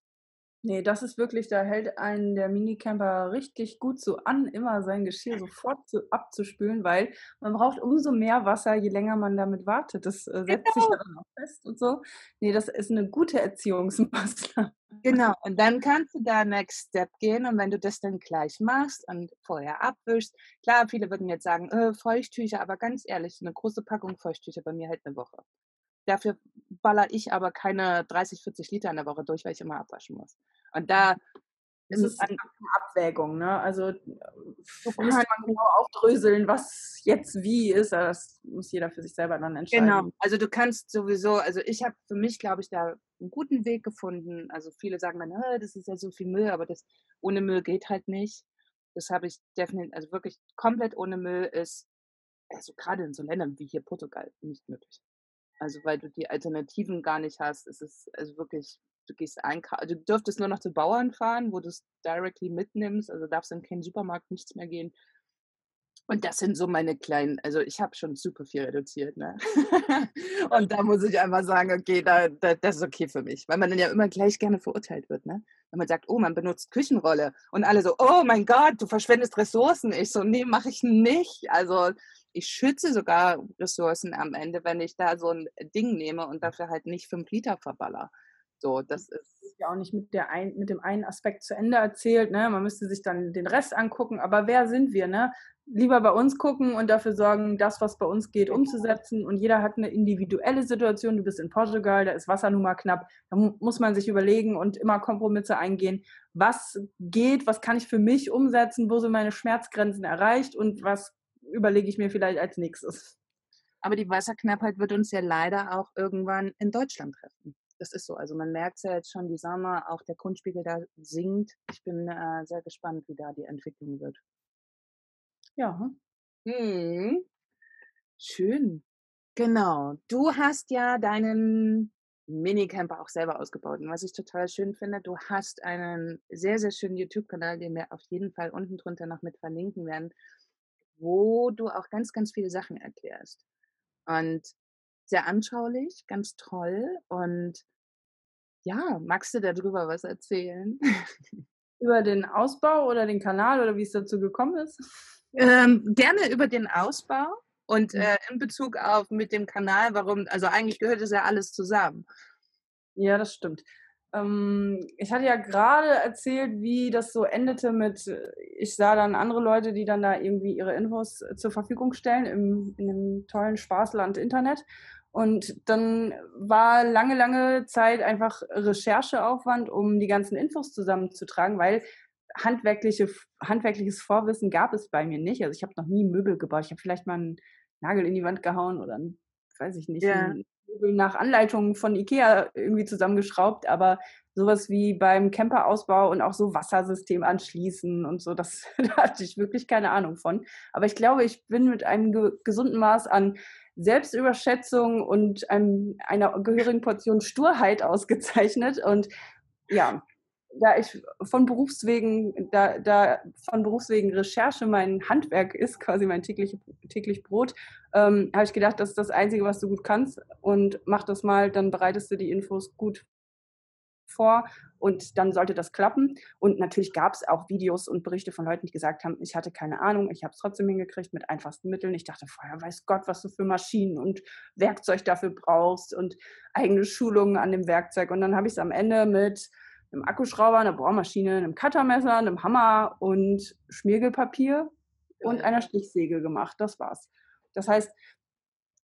Nee, das ist wirklich, da hält einen der Minicamper richtig gut so an, immer sein Geschirr sofort zu, abzuspülen, weil man braucht umso mehr Wasser, je länger man damit wartet. Das äh, setzt genau. sich dann auch fest und so. Nee, das ist eine gute Erziehungsmaßnahme. Genau, und dann kannst du da Next Step gehen und wenn du das dann gleich machst und vorher abwischst, klar, viele würden jetzt sagen, äh, Feuchttücher, aber ganz ehrlich, eine große Packung Feuchttücher bei mir hält eine Woche. Dafür baller ich aber keine 30, 40 Liter in der Woche durch, weil ich immer abwaschen muss. Und da es ist eine Abwägung, ne? Also du kannst man genau aufdröseln, was jetzt wie ist. Das muss jeder für sich selber dann entscheiden. Genau. Also du kannst sowieso, also ich habe für mich, glaube ich, da einen guten Weg gefunden. Also viele sagen dann, das ist ja so viel Müll, aber das ohne Müll geht halt nicht. Das habe ich definitiv, also wirklich komplett ohne Müll ist, also gerade in so Ländern wie hier Portugal, nicht möglich. Also weil du die Alternativen gar nicht hast. Es ist also wirklich, du gehst einkaufen, also du dürftest nur noch zu Bauern fahren, wo du es directly mitnimmst. Also darfst in keinen Supermarkt nichts mehr gehen. Und das sind so meine kleinen, also ich habe schon super viel reduziert, ne? <laughs> und da muss ich einfach sagen, okay, da, da, das ist okay für mich, weil man dann ja immer gleich gerne verurteilt wird, ne? Wenn man sagt, oh, man benutzt Küchenrolle und alle so, oh mein Gott, du verschwendest Ressourcen. Ich so, nee, mache ich nicht. Also ich schütze sogar Ressourcen am Ende, wenn ich da so ein Ding nehme und dafür halt nicht fünf Liter verballer. So, das ist ja auch nicht mit, der ein, mit dem einen Aspekt zu Ende erzählt. Ne? Man müsste sich dann den Rest angucken. Aber wer sind wir? Ne? Lieber bei uns gucken und dafür sorgen, das, was bei uns geht, umzusetzen. Und jeder hat eine individuelle Situation. Du bist in Portugal, da ist Wasser nun mal knapp. Da muss man sich überlegen und immer Kompromisse eingehen. Was geht? Was kann ich für mich umsetzen? Wo sind meine Schmerzgrenzen erreicht? Und was überlege ich mir vielleicht als nächstes. Aber die Wasserknappheit wird uns ja leider auch irgendwann in Deutschland treffen. Das ist so. Also man merkt es ja jetzt schon, die Sommer, auch der Grundspiegel da sinkt. Ich bin äh, sehr gespannt, wie da die Entwicklung wird. Ja. Hm. Schön. Genau. Du hast ja deinen Minicamper auch selber ausgebaut. Und was ich total schön finde, du hast einen sehr, sehr schönen YouTube-Kanal, den wir auf jeden Fall unten drunter noch mit verlinken werden, wo du auch ganz, ganz viele Sachen erklärst. Und sehr anschaulich, ganz toll. Und ja, magst du darüber was erzählen? <laughs> Über den Ausbau oder den Kanal oder wie es dazu gekommen ist? Ähm, gerne über den Ausbau und Mhm. äh, in Bezug auf mit dem Kanal, warum, also eigentlich gehört es ja alles zusammen. Ja, das stimmt. Ähm, ich hatte ja gerade erzählt, wie das so endete mit, ich sah dann andere Leute, die dann da irgendwie ihre Infos äh, zur Verfügung stellen im, in dem tollen Spaßland Internet. Und dann war lange, lange Zeit einfach Rechercheaufwand, um die ganzen Infos zusammenzutragen, weil handwerkliche, handwerkliches Vorwissen gab es bei mir nicht. Also ich habe noch nie Möbel gebaut. Ich habe vielleicht mal einen Nagel in die Wand gehauen oder ein, weiß ich nicht, Ja. ein Möbel nach Anleitungen von Ikea irgendwie zusammengeschraubt, aber sowas wie beim Camperausbau und auch so Wassersystem anschließen und so, das <laughs> da hatte ich wirklich keine Ahnung von. Aber ich glaube, ich bin mit einem ge gesunden Maß an Selbstüberschätzung und einem, einer gehörigen Portion Sturheit ausgezeichnet. Und ja, da ich von Berufswegen, da, da von Berufswegen Recherche mein Handwerk ist, <laughs> quasi mein täglich, täglich Brot, ähm, habe ich gedacht, das ist das Einzige, was du gut kannst und mach das mal, dann bereitest du die Infos gut vor und dann sollte das klappen. Und natürlich gab es auch Videos und Berichte von Leuten, die gesagt haben, ich hatte keine Ahnung, ich habe es trotzdem hingekriegt mit einfachsten Mitteln. Ich dachte vorher, weiß Gott, was du für Maschinen und Werkzeug dafür brauchst und eigene Schulungen an dem Werkzeug. Und dann habe ich es am Ende mit einem Akkuschrauber, einer Bohrmaschine, einem Cuttermesser, einem Hammer und Schmirgelpapier und einer Stichsäge gemacht. Das war's. Das heißt,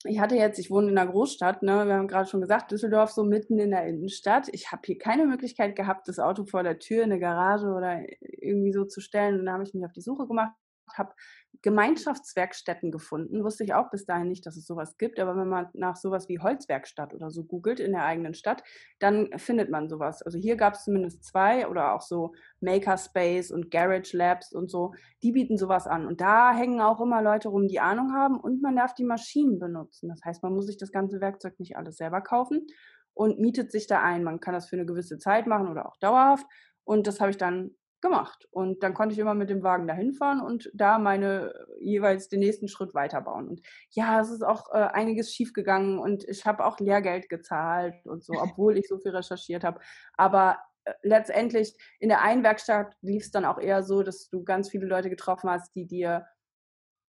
ich hatte jetzt, ich wohne in einer Großstadt, ne, wir haben gerade schon gesagt, Düsseldorf so mitten in der Innenstadt. Ich habe hier keine Möglichkeit gehabt, das Auto vor der Tür in eine Garage oder irgendwie so zu stellen. Und da habe ich mich auf die Suche gemacht, habe Gemeinschaftswerkstätten gefunden. Wusste ich auch bis dahin nicht, dass es sowas gibt. Aber wenn man nach sowas wie Holzwerkstatt oder so googelt in der eigenen Stadt, dann findet man sowas. Also hier gab es zumindest zwei oder auch so Makerspace und Garage Labs und so. Die bieten sowas an. Und da hängen auch immer Leute rum, die Ahnung haben und man darf die Maschinen benutzen. Das heißt, man muss sich das ganze Werkzeug nicht alles selber kaufen und mietet sich da ein. Man kann das für eine gewisse Zeit machen oder auch dauerhaft. Und das habe ich dann gemacht. Und dann konnte ich immer mit dem Wagen dahin fahren und da meine jeweils den nächsten Schritt weiterbauen. Und ja, es ist auch äh, einiges schiefgegangen und ich habe auch Lehrgeld gezahlt und so, <laughs> obwohl ich so viel recherchiert habe. Aber äh, letztendlich in der einen Werkstatt lief es dann auch eher so, dass du ganz viele Leute getroffen hast, die dir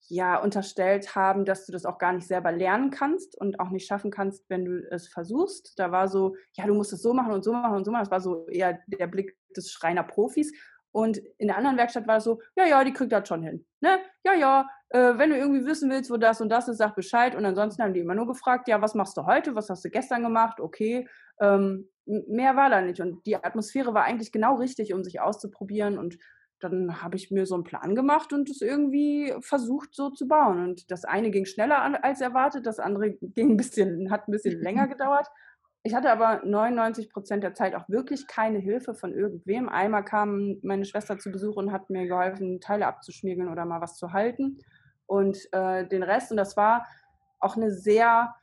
ja unterstellt haben, dass du das auch gar nicht selber lernen kannst und auch nicht schaffen kannst, wenn du es versuchst. Da war so, ja, du musst es so machen und so machen und so machen. Das war so eher der Blick des Schreiner-Profis. Und in der anderen Werkstatt war es so, ja, ja, die kriegt das schon hin. Ne? Ja, ja, äh, wenn du irgendwie wissen willst, wo das und das ist, sag Bescheid. Und ansonsten haben die immer nur gefragt, ja, was machst du heute? Was hast du gestern gemacht? Okay. Ähm, mehr war da nicht. Und die Atmosphäre war eigentlich genau richtig, um sich auszuprobieren. Und dann habe ich mir so einen Plan gemacht und es irgendwie versucht so zu bauen. Und das eine ging schneller als erwartet, das andere ging ein bisschen, hat ein bisschen <laughs> länger gedauert. Ich hatte aber 99 Prozent der Zeit auch wirklich keine Hilfe von irgendwem. Einmal kam meine Schwester zu Besuch und hat mir geholfen, Teile abzuschmiegeln oder mal was zu halten. Und äh, den Rest, und das war auch eine sehr,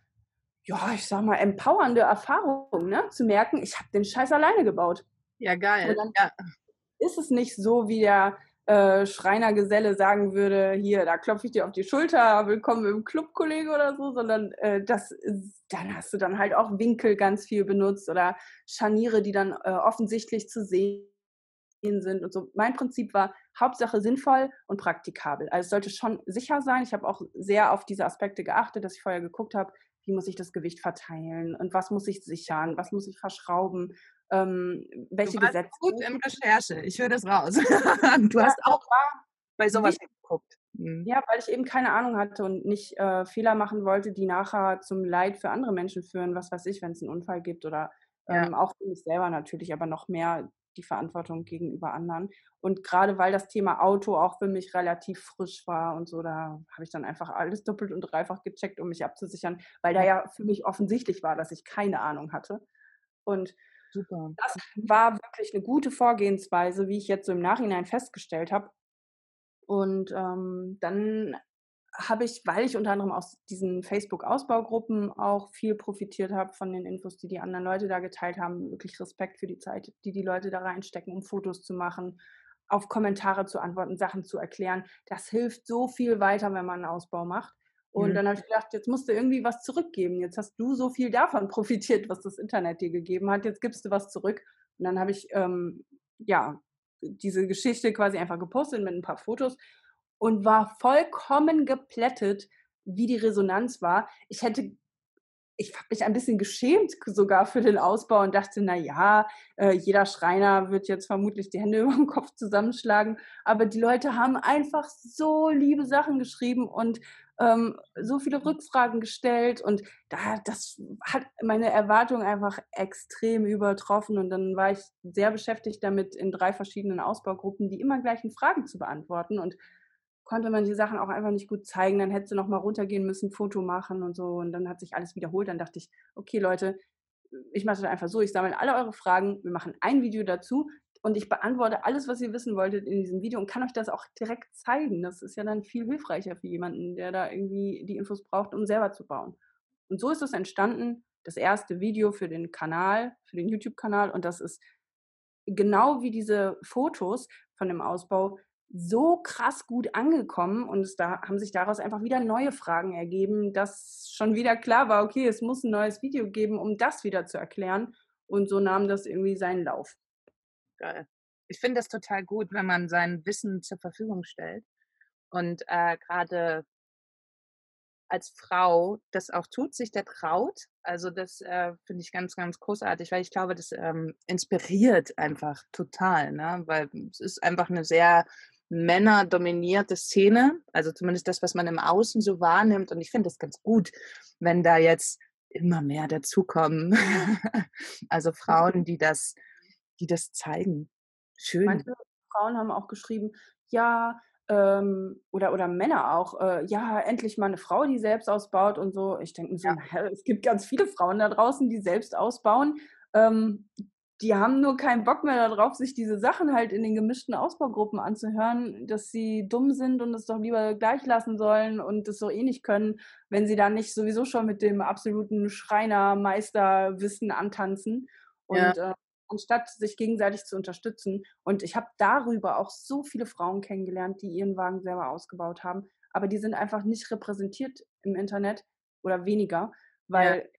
ja, ich sag mal, empowernde Erfahrung, ne? zu merken, ich habe den Scheiß alleine gebaut. Ja, geil. Ja. ist es nicht so, wie der äh, Schreinergeselle sagen würde, hier, da klopfe ich dir auf die Schulter, willkommen im Club, Kollege oder so, sondern äh, das dann hast du dann halt auch Winkel ganz viel benutzt oder Scharniere, die dann äh, offensichtlich zu sehen sind und so. Mein Prinzip war Hauptsache sinnvoll und praktikabel. Also es sollte schon sicher sein. Ich habe auch sehr auf diese Aspekte geachtet, dass ich vorher geguckt habe, wie muss ich das Gewicht verteilen und was muss ich sichern, was muss ich verschrauben, ähm, welche Du warst Gesetze. gut in Recherche. Ich höre das raus. <laughs> du Ja, hast auch bei sowas geguckt. Mhm. Ja, weil ich eben keine Ahnung hatte und nicht äh, Fehler machen wollte, die nachher zum Leid für andere Menschen führen, was weiß ich, wenn es einen Unfall gibt oder Ja. ähm, auch für mich selber natürlich, aber noch mehr die Verantwortung gegenüber anderen. Und gerade weil das Thema Auto auch für mich relativ frisch war und so, da habe ich dann einfach alles doppelt und dreifach gecheckt, um mich abzusichern, weil da ja für mich offensichtlich war, dass ich keine Ahnung hatte. Und Super. das war wirklich eine gute Vorgehensweise, wie ich jetzt so im Nachhinein festgestellt habe. Und ähm, dann habe ich, weil ich unter anderem aus diesen Facebook-Ausbaugruppen auch viel profitiert habe von den Infos, die die anderen Leute da geteilt haben, wirklich Respekt für die Zeit, die die Leute da reinstecken, um Fotos zu machen, auf Kommentare zu antworten, Sachen zu erklären. Das hilft so viel weiter, wenn man einen Ausbau macht. Und mhm. dann habe ich gedacht, jetzt musst du irgendwie was zurückgeben. Jetzt hast du so viel davon <laughs> profitiert, was das Internet dir gegeben hat. Jetzt gibst du was zurück. Und dann habe ich ähm, ja diese Geschichte quasi einfach gepostet mit ein paar Fotos und war vollkommen geplättet, wie die Resonanz war. Ich hätte ich habe mich ein bisschen geschämt sogar für den Ausbau und dachte, na ja, äh, jeder Schreiner wird jetzt vermutlich die Hände <laughs> über den Kopf zusammenschlagen. Aber die Leute haben einfach so liebe Sachen geschrieben und ähm, so viele Rückfragen gestellt und da, das hat meine Erwartungen einfach extrem übertroffen und dann war ich sehr beschäftigt damit, in drei verschiedenen Ausbaugruppen die immer gleichen Fragen zu beantworten und konnte man die Sachen auch einfach nicht gut zeigen. Dann hätte sie noch mal runtergehen müssen, Foto machen und so. Und dann hat sich alles wiederholt. Dann dachte ich, okay, Leute, ich mache das einfach so. Ich sammle alle eure Fragen. Wir machen ein Video dazu. Und ich beantworte alles, was ihr wissen wolltet in diesem Video und kann euch das auch direkt zeigen. Das ist ja dann viel hilfreicher für jemanden, der da irgendwie die Infos braucht, um selber zu bauen. Und so ist es entstanden, das erste Video für den Kanal, für den YouTube-Kanal. Und das ist genau wie diese Fotos von dem Ausbau so krass gut angekommen und es da haben sich daraus einfach wieder neue Fragen ergeben, dass schon wieder klar war, okay, es muss ein neues Video geben, um das wieder zu erklären. Und so nahm das irgendwie seinen Lauf. Geil. Ich finde das total gut, wenn man sein Wissen zur Verfügung stellt. Und äh, gerade als Frau das auch tut, sich der traut. Also das äh, finde ich ganz, ganz großartig, weil ich glaube, das ähm, inspiriert einfach total, ne? weil es ist einfach eine sehr männerdominierte Szene, also zumindest das, was man im Außen so wahrnimmt. Und ich finde es ganz gut, wenn da jetzt immer mehr dazukommen. <laughs> also Frauen, die das, die das zeigen. Schön. Manche Frauen haben auch geschrieben, ja, ähm, oder, oder Männer auch, äh, ja, endlich mal eine Frau, die selbst ausbaut und so. Ich denke mir so, ja. es gibt ganz viele Frauen da draußen, die selbst ausbauen. Ähm, die haben nur keinen Bock mehr darauf, sich diese Sachen halt in den gemischten Ausbaugruppen anzuhören, dass sie dumm sind und es doch lieber gleich lassen sollen und es so eh nicht können, wenn sie dann nicht sowieso schon mit dem absoluten Schreinermeisterwissen antanzen. Und ja. äh, anstatt sich gegenseitig zu unterstützen. Und ich habe darüber auch so viele Frauen kennengelernt, die ihren Wagen selber ausgebaut haben. Aber die sind einfach nicht repräsentiert im Internet oder weniger, weil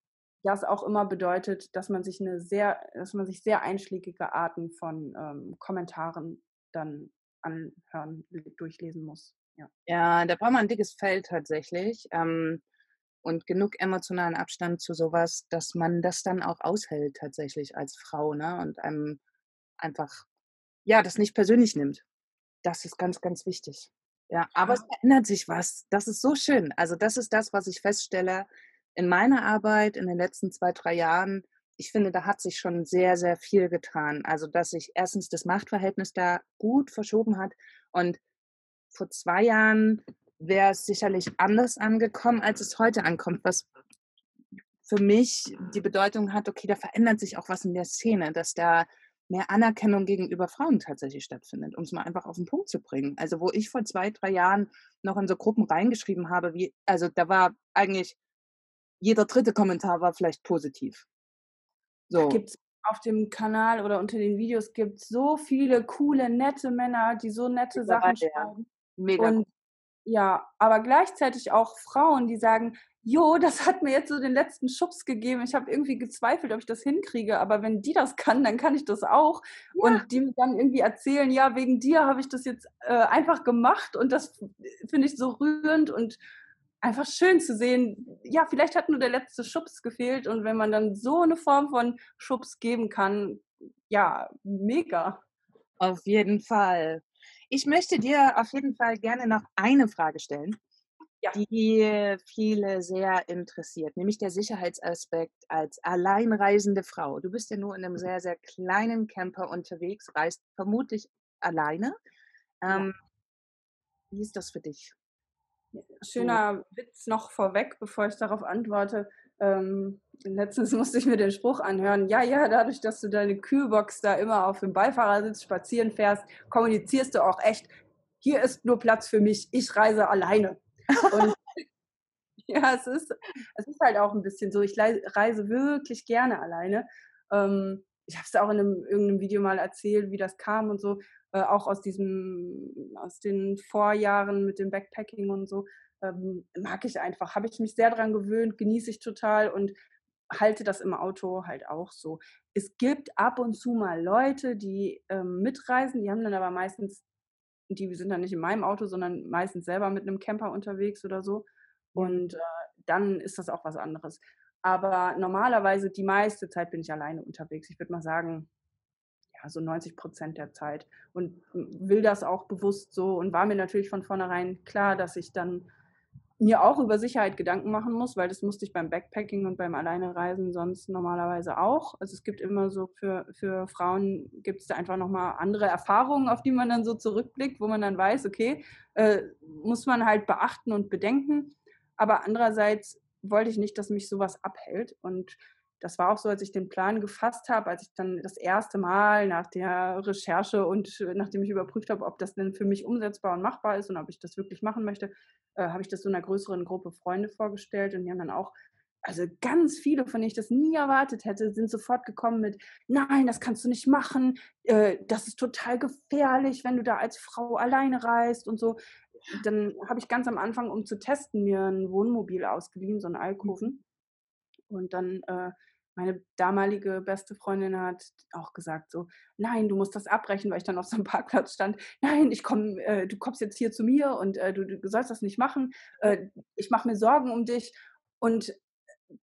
das auch immer bedeutet, dass man sich eine sehr, dass man sich sehr einschlägige Arten von ähm, Kommentaren dann anhören, durchlesen muss. Ja. ja, da braucht man ein dickes Feld tatsächlich ähm, und genug emotionalen Abstand zu sowas, dass man das dann auch aushält tatsächlich als Frau, ne? Und einem einfach, ja, das nicht persönlich nimmt. Das ist ganz, ganz wichtig. Ja, aber es verändert sich was. Das ist so schön. Also das ist das, was ich feststelle in meiner Arbeit in den letzten zwei, drei Jahren, ich finde, da hat sich schon sehr, sehr viel getan. Also, dass sich erstens das Machtverhältnis da gut verschoben hat und vor zwei Jahren wäre es sicherlich anders angekommen, als es heute ankommt, was für mich die Bedeutung hat, okay, da verändert sich auch was in der Szene, dass da mehr Anerkennung gegenüber Frauen tatsächlich stattfindet, um es mal einfach auf den Punkt zu bringen. Also wo ich vor zwei, drei Jahren noch in so Gruppen reingeschrieben habe, wie, also da war eigentlich jeder dritte Kommentar war vielleicht positiv. So. Gibt's auf dem Kanal oder unter den Videos gibt es so viele coole, nette Männer, die so nette Sachen schreiben. Mega. Und ja, aber gleichzeitig auch Frauen, die sagen, jo, das hat mir jetzt so den letzten Schubs gegeben. Ich habe irgendwie gezweifelt, ob ich das hinkriege, aber wenn die das kann, dann kann ich das auch. Ja. Und die dann irgendwie erzählen, ja, wegen dir habe ich das jetzt äh, einfach gemacht und das finde ich so rührend und einfach schön zu sehen, ja, vielleicht hat nur der letzte Schubs gefehlt und wenn man dann so eine Form von Schubs geben kann, ja, mega. Auf jeden Fall. Ich möchte dir auf jeden Fall gerne noch eine Frage stellen, ja. die viele sehr interessiert, nämlich der Sicherheitsaspekt als alleinreisende Frau. Du bist ja nur in einem sehr, sehr kleinen Camper unterwegs, reist vermutlich alleine. Ähm, ja. Wie ist das für dich? Schöner Witz noch vorweg, bevor ich darauf antworte. Ähm, letztens musste ich mir den Spruch anhören, ja, ja, dadurch, dass du deine Kühlbox da immer auf dem Beifahrersitz spazieren fährst, kommunizierst du auch echt, hier ist nur Platz für mich, ich reise alleine. <laughs> Und <laughs> ja, es ist, es ist halt auch ein bisschen so, ich reise wirklich gerne alleine. Ähm, ich habe es auch in einem, irgendeinem Video mal erzählt, wie das kam und so. äh, auch aus diesem, aus den Vorjahren mit dem Backpacking und so, ähm, mag ich einfach. Habe ich mich sehr daran gewöhnt, genieße ich total und halte das im Auto halt auch so. Es gibt ab und zu mal Leute, die ähm, mitreisen, die haben dann aber meistens, die sind dann nicht in meinem Auto, sondern meistens selber mit einem Camper unterwegs oder so. Und äh, dann ist das auch was anderes. Aber normalerweise die meiste Zeit bin ich alleine unterwegs. Ich würde mal sagen, ja, so 90 Prozent der Zeit. Und will das auch bewusst so und war mir natürlich von vornherein klar, dass ich dann mir auch über Sicherheit Gedanken machen muss, weil das musste ich beim Backpacking und beim Alleinereisen sonst normalerweise auch. Also es gibt immer so für, für Frauen gibt es da einfach nochmal andere Erfahrungen, auf die man dann so zurückblickt, wo man dann weiß, okay, äh, muss man halt beachten und bedenken. Aber andererseits wollte ich nicht, dass mich sowas abhält. Und das war auch so, als ich den Plan gefasst habe, als ich dann das erste Mal nach der Recherche und nachdem ich überprüft habe, ob das denn für mich umsetzbar und machbar ist und ob ich das wirklich machen möchte, äh, habe ich das so einer größeren Gruppe Freunde vorgestellt und die haben dann auch, also ganz viele, von denen ich das nie erwartet hätte, sind sofort gekommen mit, nein, das kannst du nicht machen, äh, das ist total gefährlich, wenn du da als Frau alleine reist und so. Dann habe ich ganz am Anfang, um zu testen, mir ein Wohnmobil ausgeliehen, so ein Alkoven. Und dann äh, meine damalige beste Freundin hat auch gesagt so, nein, du musst das abbrechen, weil ich dann auf so einem <laughs> Parkplatz stand. Nein, ich komme, äh, du kommst jetzt hier zu mir und äh, du, du, sollst das nicht machen. Äh, ich mache mir Sorgen um dich. Und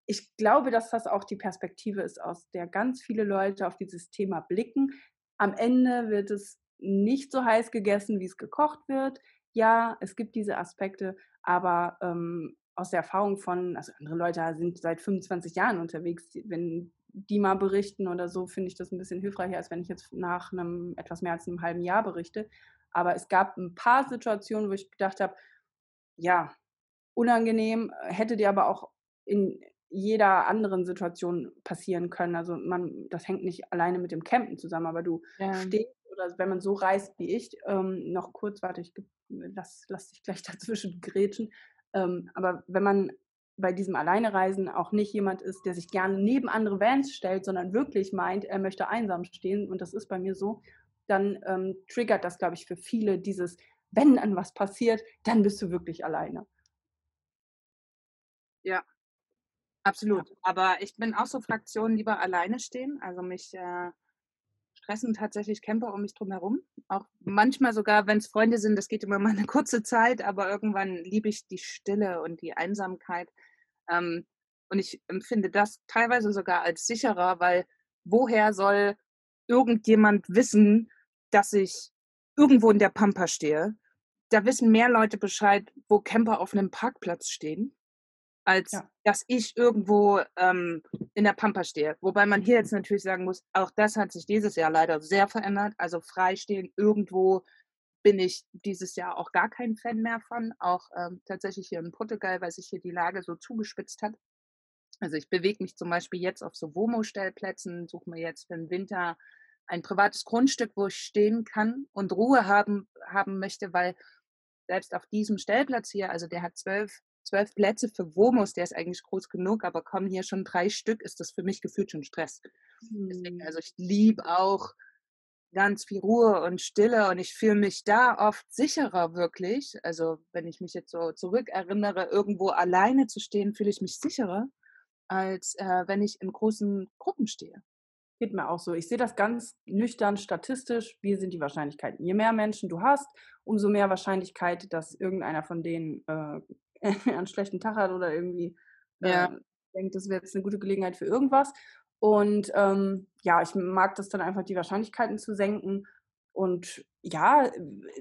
ich glaube, dass das auch die Perspektive ist, aus der ganz viele Leute auf dieses Thema blicken. Am Ende wird es nicht so heiß gegessen, wie es gekocht wird. Ja, es gibt diese Aspekte, aber ähm, aus der Erfahrung von, also andere Leute sind seit 25 Jahren unterwegs, wenn die mal berichten oder so, finde ich das ein bisschen hilfreicher, als wenn ich jetzt nach einem etwas mehr als einem halben Jahr berichte. Aber es gab ein paar Situationen, wo ich gedacht habe, ja, unangenehm, hätte dir aber auch in jeder anderen Situation passieren können. Also man, das hängt nicht alleine mit dem Campen zusammen, aber du ja. stehst oder wenn man so reist wie ich, ähm, noch kurz, warte, ich lass, lass dich gleich <laughs> dazwischen grätschen, ähm, aber wenn man bei diesem Alleinereisen auch nicht jemand ist, der sich gerne neben andere Vans stellt, sondern wirklich meint, er möchte einsam stehen, und das ist bei mir so, dann ähm, triggert das, glaube ich, für viele dieses, wenn an was passiert, dann bist du wirklich alleine. Ja, absolut. Ja. Aber ich bin auch so Fraktion lieber alleine stehen. Also mich äh, stressen tatsächlich Camper um mich drum. Auch manchmal sogar, wenn es Freunde sind, das geht immer mal eine kurze Zeit, aber irgendwann liebe ich die Stille und die Einsamkeit. Ähm, und ich empfinde das teilweise sogar als sicherer, weil woher soll irgendjemand wissen, dass ich irgendwo in der Pampa stehe? Da wissen mehr Leute Bescheid, wo Camper auf einem Parkplatz stehen als ja. dass ich irgendwo ähm, in der Pampa stehe. Wobei man hier jetzt natürlich sagen muss, auch das hat sich dieses Jahr leider sehr verändert. Also freistehen irgendwo bin ich dieses Jahr auch gar kein Fan mehr von. Auch ähm, tatsächlich hier in Portugal, weil sich hier die Lage so zugespitzt hat. Also ich bewege mich zum Beispiel jetzt auf so WOMO-Stellplätzen, suche mir jetzt für den Winter ein privates Grundstück, wo ich stehen kann und Ruhe haben, haben möchte, weil selbst auf diesem Stellplatz hier, also der hat zwölf zwölf Plätze für Womos, der ist eigentlich groß genug, aber kommen hier schon drei Stück, ist das für mich gefühlt schon Stress. Mhm. Deswegen, hm. also ich liebe auch ganz viel Ruhe und Stille und ich fühle mich da oft sicherer wirklich. Also wenn ich mich jetzt so zurückerinnere, irgendwo alleine zu stehen, fühle ich mich sicherer, als äh, wenn ich in großen Gruppen stehe. Geht mir auch so. Ich sehe das ganz nüchtern statistisch. Wie sind die Wahrscheinlichkeiten? Je mehr Menschen du hast, umso mehr Wahrscheinlichkeit, dass irgendeiner von denen äh, <laughs> einen schlechten Tag hat oder irgendwie ja. äh, denkt, das wäre jetzt eine gute Gelegenheit für irgendwas. Und ähm, ja, ich mag das dann einfach, die Wahrscheinlichkeiten zu senken. Und ja,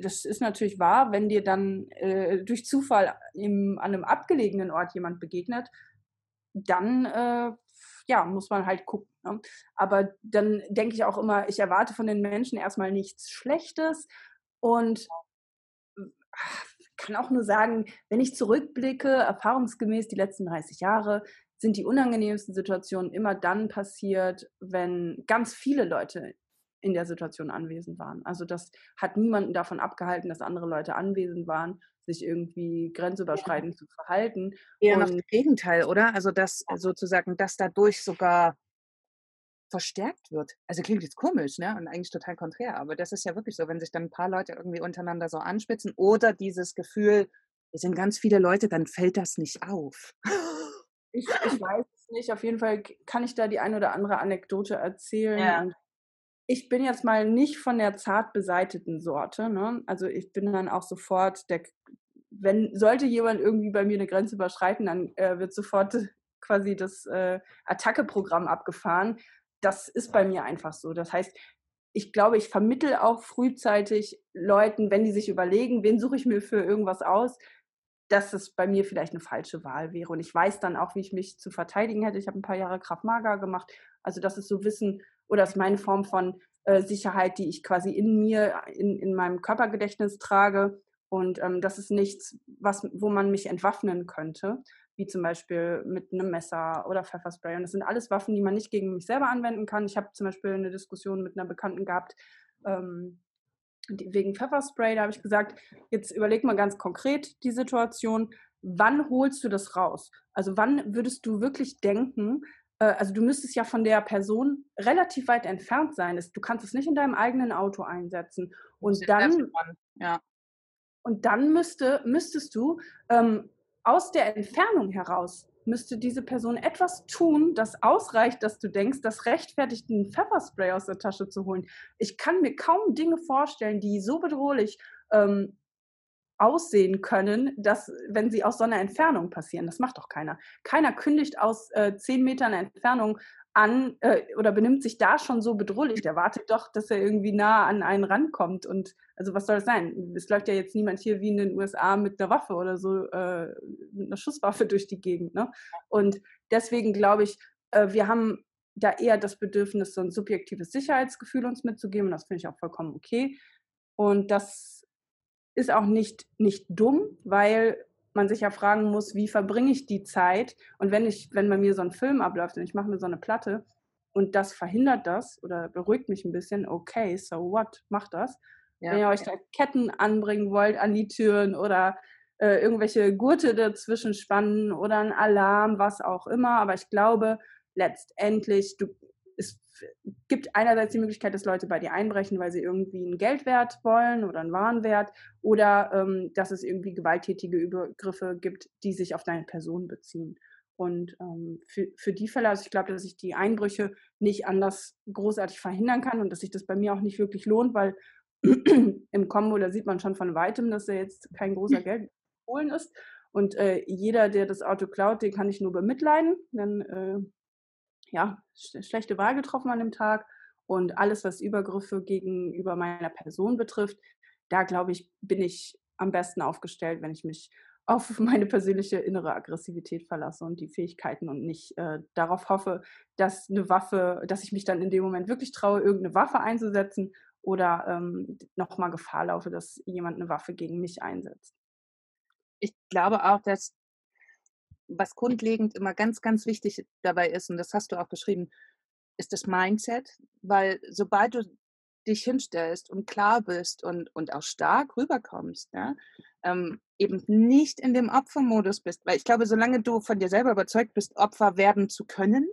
das ist natürlich wahr, wenn dir dann äh, durch Zufall im, an einem abgelegenen Ort jemand begegnet, dann äh, ja, muss man halt gucken. Ne? Aber dann denke ich auch immer, ich erwarte von den Menschen erstmal nichts Schlechtes und kann auch nur sagen, wenn ich zurückblicke, erfahrungsgemäß die letzten 30 Jahre, sind die unangenehmsten Situationen immer dann passiert, wenn ganz viele Leute in der Situation anwesend waren. Also das hat niemanden davon abgehalten, dass andere Leute anwesend waren, sich irgendwie grenzüberschreitend ja. zu verhalten. Eher noch das Gegenteil, oder? Also dass sozusagen, dass dadurch sogar verstärkt wird. Also klingt jetzt komisch, ne? Und eigentlich total konträr, aber das ist ja wirklich so, wenn sich dann ein paar Leute irgendwie untereinander so anspitzen oder dieses Gefühl, wir sind ganz viele Leute, dann fällt das nicht auf. Ich, ich weiß es nicht. Auf jeden Fall kann ich da die eine oder andere Anekdote erzählen. Ja. ich bin jetzt mal nicht von der zart beseiteten Sorte. Ne? Also ich bin dann auch sofort der, wenn sollte jemand irgendwie bei mir eine Grenze überschreiten, dann äh, wird sofort quasi das äh, Attacke-Programm abgefahren. Das ist bei mir einfach so. Das heißt, ich glaube, ich vermittel auch frühzeitig Leuten, wenn die sich überlegen, wen suche ich mir für irgendwas aus, dass es bei mir vielleicht eine falsche Wahl wäre. Und ich weiß dann auch, wie ich mich zu verteidigen hätte. Ich habe ein paar Jahre Kraft Mager gemacht. Also das ist so Wissen oder ist meine Form von äh, Sicherheit, die ich quasi in mir, in, in meinem Körpergedächtnis trage. Und ähm, das ist nichts, was, wo man mich entwaffnen könnte, wie zum Beispiel mit einem Messer oder Pfefferspray. Und das sind alles Waffen, die man nicht gegen mich selber anwenden kann. Ich habe zum Beispiel eine Diskussion mit einer Bekannten gehabt, ähm, wegen Pfefferspray, da habe ich gesagt, jetzt überleg mal ganz konkret die Situation, wann holst du das raus? Also wann würdest du wirklich denken, äh, also du müsstest ja von der Person relativ weit entfernt sein. Du kannst es nicht in deinem eigenen Auto einsetzen. Und dann, ja. und dann müsste, müsstest du ähm, aus der Entfernung heraus müsste diese Person etwas tun, das ausreicht, dass du denkst, das rechtfertigt, einen Pfefferspray aus der Tasche zu holen. Ich kann mir kaum Dinge vorstellen, die so bedrohlich ähm, aussehen können, dass, wenn sie aus so einer Entfernung passieren. Das macht doch keiner. Keiner kündigt aus äh, zehn Metern Entfernung an äh, oder benimmt sich da schon so bedrohlich. Der wartet doch, dass er irgendwie nah an einen rankommt. Und also was soll das sein? Es läuft ja jetzt niemand hier wie in den USA mit einer Waffe oder so, äh, mit einer Schusswaffe <laughs> durch die Gegend. Ne? Und deswegen glaube ich, äh, wir haben da eher das Bedürfnis, so ein subjektives Sicherheitsgefühl uns mitzugeben. Und das finde ich auch vollkommen okay. Und das ist auch nicht, nicht dumm, weil man sich ja fragen muss, wie verbringe ich die Zeit? Und wenn ich, wenn bei mir so ein Film abläuft und ich mache mir so eine Platte und das verhindert das oder beruhigt mich ein bisschen, okay, so what, macht das. Ja. Wenn ihr euch da Ketten anbringen wollt an die Türen oder äh, irgendwelche Gurte dazwischen spannen oder ein Alarm, was auch immer. Aber ich glaube, letztendlich, du, gibt einerseits die Möglichkeit, dass Leute bei dir einbrechen, weil sie irgendwie einen Geldwert wollen oder einen Warenwert oder ähm, dass es irgendwie gewalttätige Übergriffe gibt, die sich auf deine Person beziehen. Und ähm, für, für die Fälle, also ich glaube, dass ich die Einbrüche nicht anders großartig verhindern kann und dass sich das bei mir auch nicht wirklich lohnt, weil <clears throat> im Kombo, da sieht man schon von weitem, dass er jetzt kein großer Geld holen ist. Und äh, jeder, der das Auto klaut, den kann ich nur bemitleiden. Dann äh, ja, schlechte Wahl getroffen an dem Tag. Und alles, was Übergriffe gegenüber meiner Person betrifft, da glaube ich, bin ich am besten aufgestellt, wenn ich mich auf <laughs> meine persönliche innere Aggressivität verlasse und die Fähigkeiten und nicht äh, darauf hoffe, dass eine Waffe, dass ich mich dann in dem Moment wirklich traue, irgendeine Waffe einzusetzen oder ähm, nochmal Gefahr laufe, dass jemand eine Waffe gegen mich einsetzt. Ich glaube auch, dass was grundlegend immer ganz, ganz wichtig dabei ist, und das hast du auch beschrieben, ist das Mindset, weil sobald du dich hinstellst und klar bist und, und auch stark rüberkommst, ja, ähm, eben nicht in dem Opfermodus bist, weil ich glaube, solange du von dir selber überzeugt bist, Opfer werden zu können,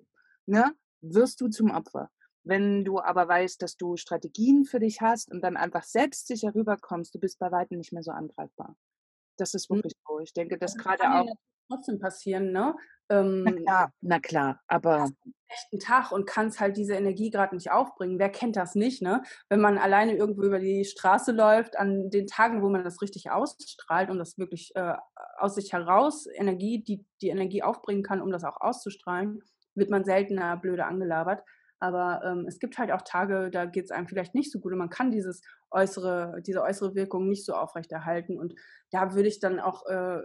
ne, wirst du zum Opfer. Wenn du aber weißt, dass du Strategien für dich hast und dann einfach selbstsicher rüberkommst, du bist bei weitem nicht mehr so angreifbar. Das ist hm. wirklich so. Ich denke, dass gerade auch trotzdem passieren, ne? Ähm, na klar, na klar, aber schlechten Tag und kannst halt diese Energie gerade nicht aufbringen. Wer kennt das nicht, ne? Wenn man alleine irgendwo über die Straße läuft, an den Tagen, wo man das richtig ausstrahlt und das wirklich äh, aus sich heraus Energie, die die Energie aufbringen kann, um das auch auszustrahlen, wird man seltener blöde angelabert. Aber ähm, es gibt halt auch Tage, da geht es einem vielleicht nicht so gut und man kann dieses äußere, diese äußere Wirkung nicht so aufrechterhalten. Und da würde ich dann auch äh,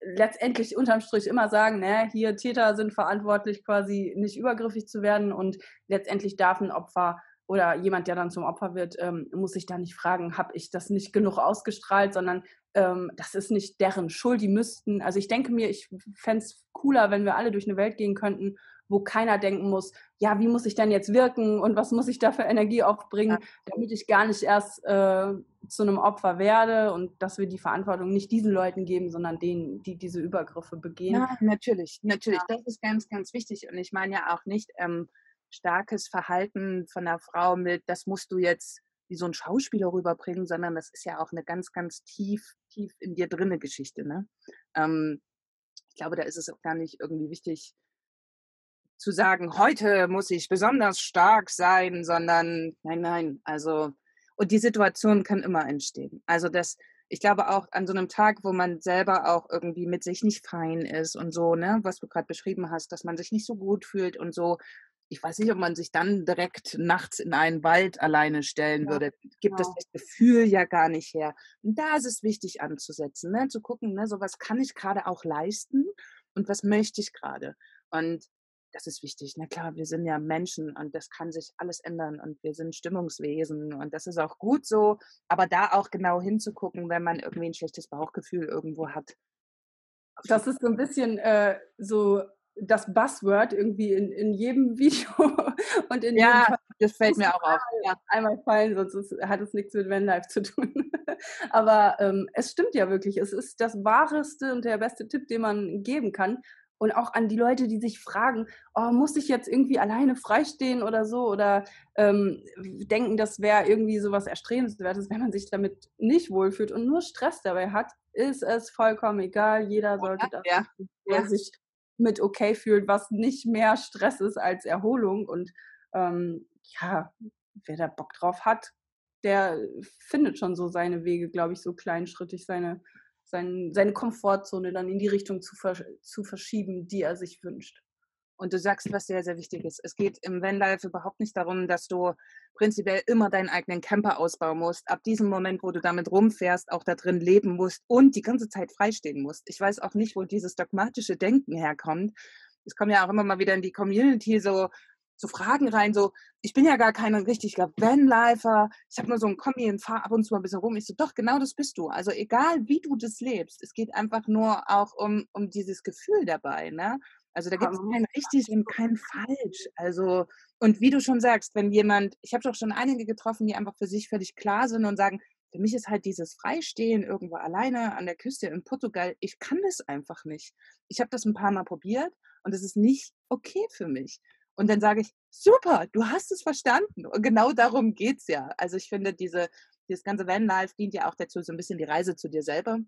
letztendlich unterm Strich immer sagen, ne, hier Täter sind verantwortlich, quasi nicht übergriffig zu werden und letztendlich darf ein Opfer oder jemand, der dann zum Opfer wird, ähm, muss sich da nicht fragen, habe ich das nicht genug ausgestrahlt, sondern ähm, das ist nicht deren Schuld. Die müssten, also ich denke mir, ich fände es cooler, wenn wir alle durch eine Welt gehen könnten wo keiner denken muss, ja, wie muss ich denn jetzt wirken und was muss ich da für Energie aufbringen, ja. damit ich gar nicht erst äh, zu einem Opfer werde und dass wir die Verantwortung nicht diesen Leuten geben, sondern denen, die diese Übergriffe begehen. Ja, natürlich, natürlich. Ja. Das ist ganz, ganz wichtig. Und ich meine ja auch nicht, ähm, starkes Verhalten von einer Frau mit, das musst du jetzt wie so ein Schauspieler rüberbringen, sondern das ist ja auch eine ganz, ganz tief, tief in dir drinne Geschichte. Ne? Ähm, ich glaube, da ist es auch gar nicht irgendwie wichtig zu sagen, heute muss ich besonders stark sein, sondern nein, nein, also und die Situation kann immer entstehen. Also das, ich glaube auch an so einem Tag, wo man selber auch irgendwie mit sich nicht fein ist und so, ne, was du gerade beschrieben hast, dass man sich nicht so gut fühlt und so, ich weiß nicht, ob man sich dann direkt nachts in einen Wald alleine stellen ja, würde. Gibt genau. das Gefühl ja gar nicht her. Und da ist es wichtig anzusetzen, ne? zu gucken, ne? so was kann ich gerade auch leisten und was möchte ich gerade. Und das ist wichtig. Na klar, wir sind ja Menschen und das kann sich alles ändern und wir sind Stimmungswesen und das ist auch gut so. Aber da auch genau hinzugucken, wenn man irgendwie ein schlechtes Bauchgefühl irgendwo hat. Das ist so ein bisschen äh, so das Buzzword irgendwie in, in jedem <laughs> Video und in ja, jedem das fällt mir auch auf. Ja. Einmal fallen, sonst ist, hat es nichts mit Vanlife zu tun. <laughs> Aber ähm, es stimmt ja wirklich. Es ist das wahreste und der beste Tipp, den man geben kann. Und auch an die Leute, die sich fragen, oh, muss ich jetzt irgendwie alleine freistehen oder so? Oder ähm, denken, das wäre irgendwie so was Erstrebenswertes, wenn man sich damit nicht wohlfühlt und nur Stress dabei hat, ist es vollkommen egal. Jeder sollte das, ja. der sich mit okay fühlt, was nicht mehr Stress ist als Erholung. Und ähm, ja, wer da Bock drauf hat, der findet schon so seine Wege, glaube ich, so kleinschrittig seine, sein, seine Komfortzone dann in die Richtung zu, zu verschieben, die er sich wünscht. Und du sagst, was sehr, sehr wichtig ist. Es geht im Vanlife überhaupt nicht darum, dass du prinzipiell immer deinen eigenen Camper ausbauen musst. Ab diesem Moment, wo du damit rumfährst, auch da drin leben musst und die ganze Zeit freistehen musst. Ich weiß auch nicht, wo dieses dogmatische Denken herkommt. Es kommen ja auch immer mal wieder in die Community so, so Fragen rein, so, ich bin ja gar kein richtiger Vanlifer, ich habe nur so ein Kombi und fahre ab und zu mal ein bisschen rum. Ich so, doch, genau das bist du. Also egal, wie du das lebst, es geht einfach nur auch um, um dieses Gefühl dabei, ne? Also da gibt es kein richtig und kein falsch. Also, und wie du schon sagst, wenn jemand, ich habe doch schon einige getroffen, die einfach für sich völlig klar sind und sagen, für mich ist halt dieses Freistehen irgendwo alleine an der Küste in Portugal, ich kann das einfach nicht. Ich habe das ein paar Mal probiert und es ist nicht okay für mich. Und dann sage ich, super, du hast es verstanden. Und genau darum geht es ja. Also ich finde, diese, dieses ganze Vanlife dient ja auch dazu, so ein bisschen die Reise zu dir selber.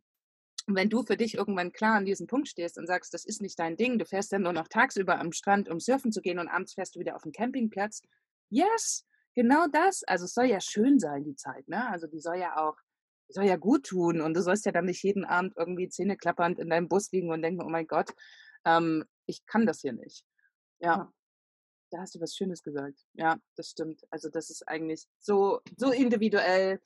Und wenn du für dich irgendwann klar an diesem Punkt stehst und sagst, das ist nicht dein Ding, du fährst dann nur noch tagsüber am Strand, um surfen zu gehen und abends fährst du wieder auf den Campingplatz. Yes, genau das. Also es soll ja schön sein, die Zeit. Ne? Also die soll ja auch, die soll ja gut tun. Und du sollst ja dann nicht jeden Abend irgendwie Zähne klappernd in deinem Bus liegen und denken, oh mein Gott, ähm, ich kann das hier nicht. Ja. Da hast du was Schönes gesagt. Ja, das stimmt. Also das ist eigentlich so, so individuell,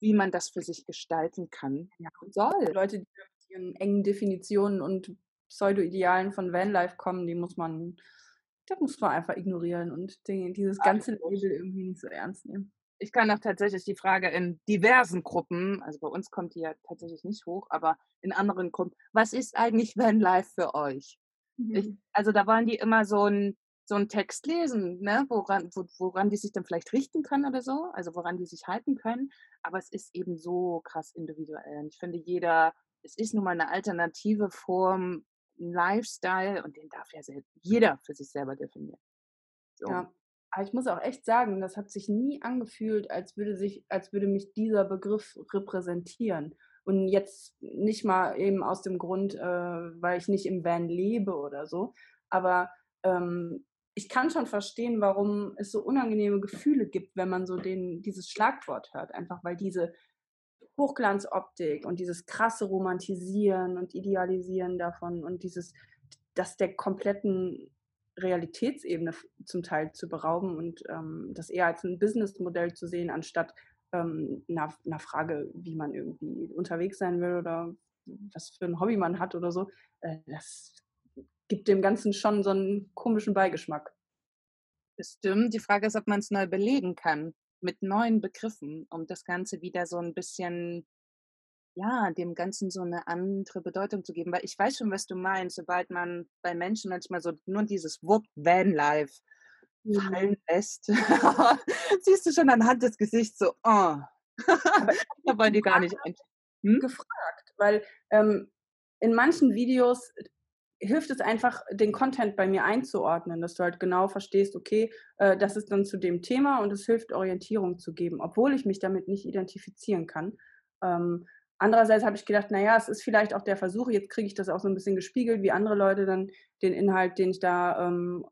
wie man das für sich gestalten kann ja. und soll. Leute, die mit ihren engen Definitionen und Pseudo-Idealen von Vanlife kommen, die muss man, das muss man einfach ignorieren und dieses ganze Label irgendwie nicht so ernst nehmen. Ich kann auch tatsächlich die Frage in diversen Gruppen, also bei uns kommt die ja tatsächlich nicht hoch, aber in anderen Gruppen, was ist eigentlich Vanlife für euch? Mhm. Ich, also da wollen die immer so ein so einen Text lesen, ne, woran, wo, woran die sich dann vielleicht richten können oder so, also woran die sich halten können. Aber es ist eben so krass individuell. Und ich finde, jeder, es ist nun mal eine alternative Form, ein Lifestyle und den darf ja jeder für sich selber definieren. So. Ja. Aber ich muss auch echt sagen, das hat sich nie angefühlt, als würde sich, als würde mich dieser Begriff repräsentieren. Und jetzt nicht mal eben aus dem Grund, äh, weil ich nicht im Van lebe oder so. Aber ähm, ich kann schon verstehen, warum es so unangenehme Gefühle gibt, wenn man so den, dieses Schlagwort hört. Einfach weil diese Hochglanzoptik und dieses krasse Romantisieren und Idealisieren davon und dieses, das der kompletten Realitätsebene zum Teil zu berauben und ähm, das eher als ein Businessmodell zu sehen, anstatt ähm, einer, Frage, wie man irgendwie unterwegs sein will oder was für ein Hobby man hat oder so. Äh, das gibt dem Ganzen schon so einen komischen Beigeschmack. Das stimmt. Die Frage ist, ob man es neu belegen kann mit neuen Begriffen, um das Ganze wieder so ein bisschen, ja, dem Ganzen so eine andere Bedeutung zu geben. Weil ich weiß schon, was du meinst, sobald man bei Menschen manchmal so nur dieses Wort Vanlife mhm. fallen lässt, <laughs> siehst du schon anhand des Gesichts so, oh. <laughs> da wollen die gar nicht hm? gefragt, weil ähm, in manchen Videos hilft es einfach, den Content bei mir einzuordnen, dass du halt genau verstehst, okay, äh, das ist dann zu dem Thema und es hilft, Orientierung zu geben, obwohl ich mich damit nicht identifizieren kann. Ähm, andererseits habe ich gedacht, naja, es ist vielleicht auch der Versuch, jetzt kriege ich das auch so ein bisschen gespiegelt, wie andere Leute dann den Inhalt, den ich da ähm,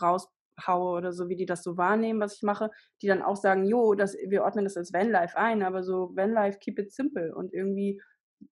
raushaue oder so, wie die das so wahrnehmen, was ich mache, die dann auch sagen, jo, das, wir ordnen das als Vanlife ein, aber so Vanlife, keep it simple und irgendwie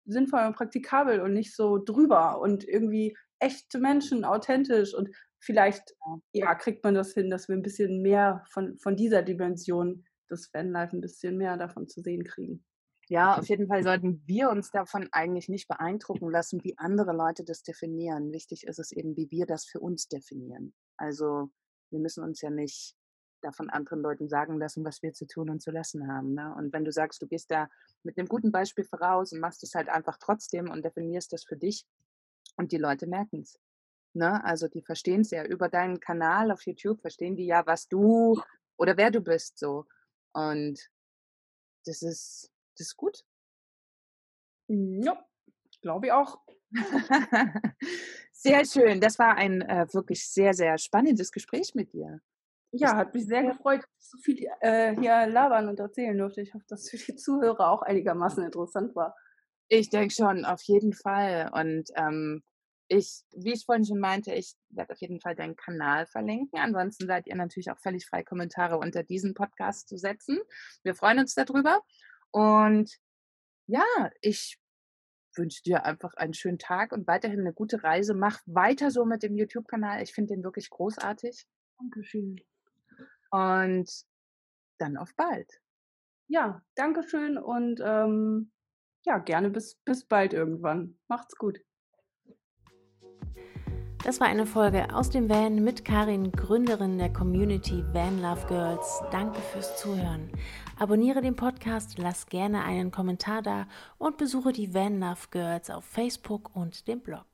sinnvoll und praktikabel und nicht so drüber und irgendwie echte Menschen, authentisch und vielleicht ja, kriegt man das hin, dass wir ein bisschen mehr von, von dieser Dimension des Vanlife ein bisschen mehr davon zu sehen kriegen. Ja, auf jeden Fall sollten wir uns davon eigentlich nicht beeindrucken lassen, wie andere Leute das definieren. Wichtig ist es eben, wie wir das für uns definieren. Also wir müssen uns ja nicht davon anderen Leuten sagen lassen, was wir zu tun und zu lassen haben. Ne? Und wenn du sagst, du gehst da mit einem guten Beispiel voraus und machst es halt einfach trotzdem und definierst das für dich, und die Leute merken es. Ne? Also die verstehen es ja über deinen Kanal auf YouTube, verstehen die ja, was du oder wer du bist so. Und das ist, das ist gut. Ja, glaube ich auch. <laughs> sehr schön. Das war ein äh, wirklich sehr, sehr spannendes Gespräch mit dir. Ja, hat mich sehr gefreut, dass ich so viel äh, hier labern und erzählen durfte. Ich hoffe, dass für die Zuhörer auch einigermaßen interessant war. Ich denke schon, auf jeden Fall. Und ähm, ich, wie ich vorhin schon meinte, ich werde auf jeden Fall deinen Kanal verlinken. Ansonsten seid ihr natürlich auch völlig frei, Kommentare unter diesen Podcast zu setzen. Wir freuen uns darüber. Und ja, ich wünsche dir einfach einen schönen Tag und weiterhin eine gute Reise. Mach weiter so mit dem YouTube-Kanal. Ich finde den wirklich großartig. Dankeschön. Und dann auf bald. Ja, Dankeschön und ähm, ja, gerne bis, bis bald irgendwann. Macht's gut. Das war eine Folge aus dem Van mit Karin, Gründerin der Community Van Love Girls. Danke fürs Zuhören. Abonniere den Podcast, lass gerne einen Kommentar da und besuche die Van Love Girls auf Facebook und dem Blog.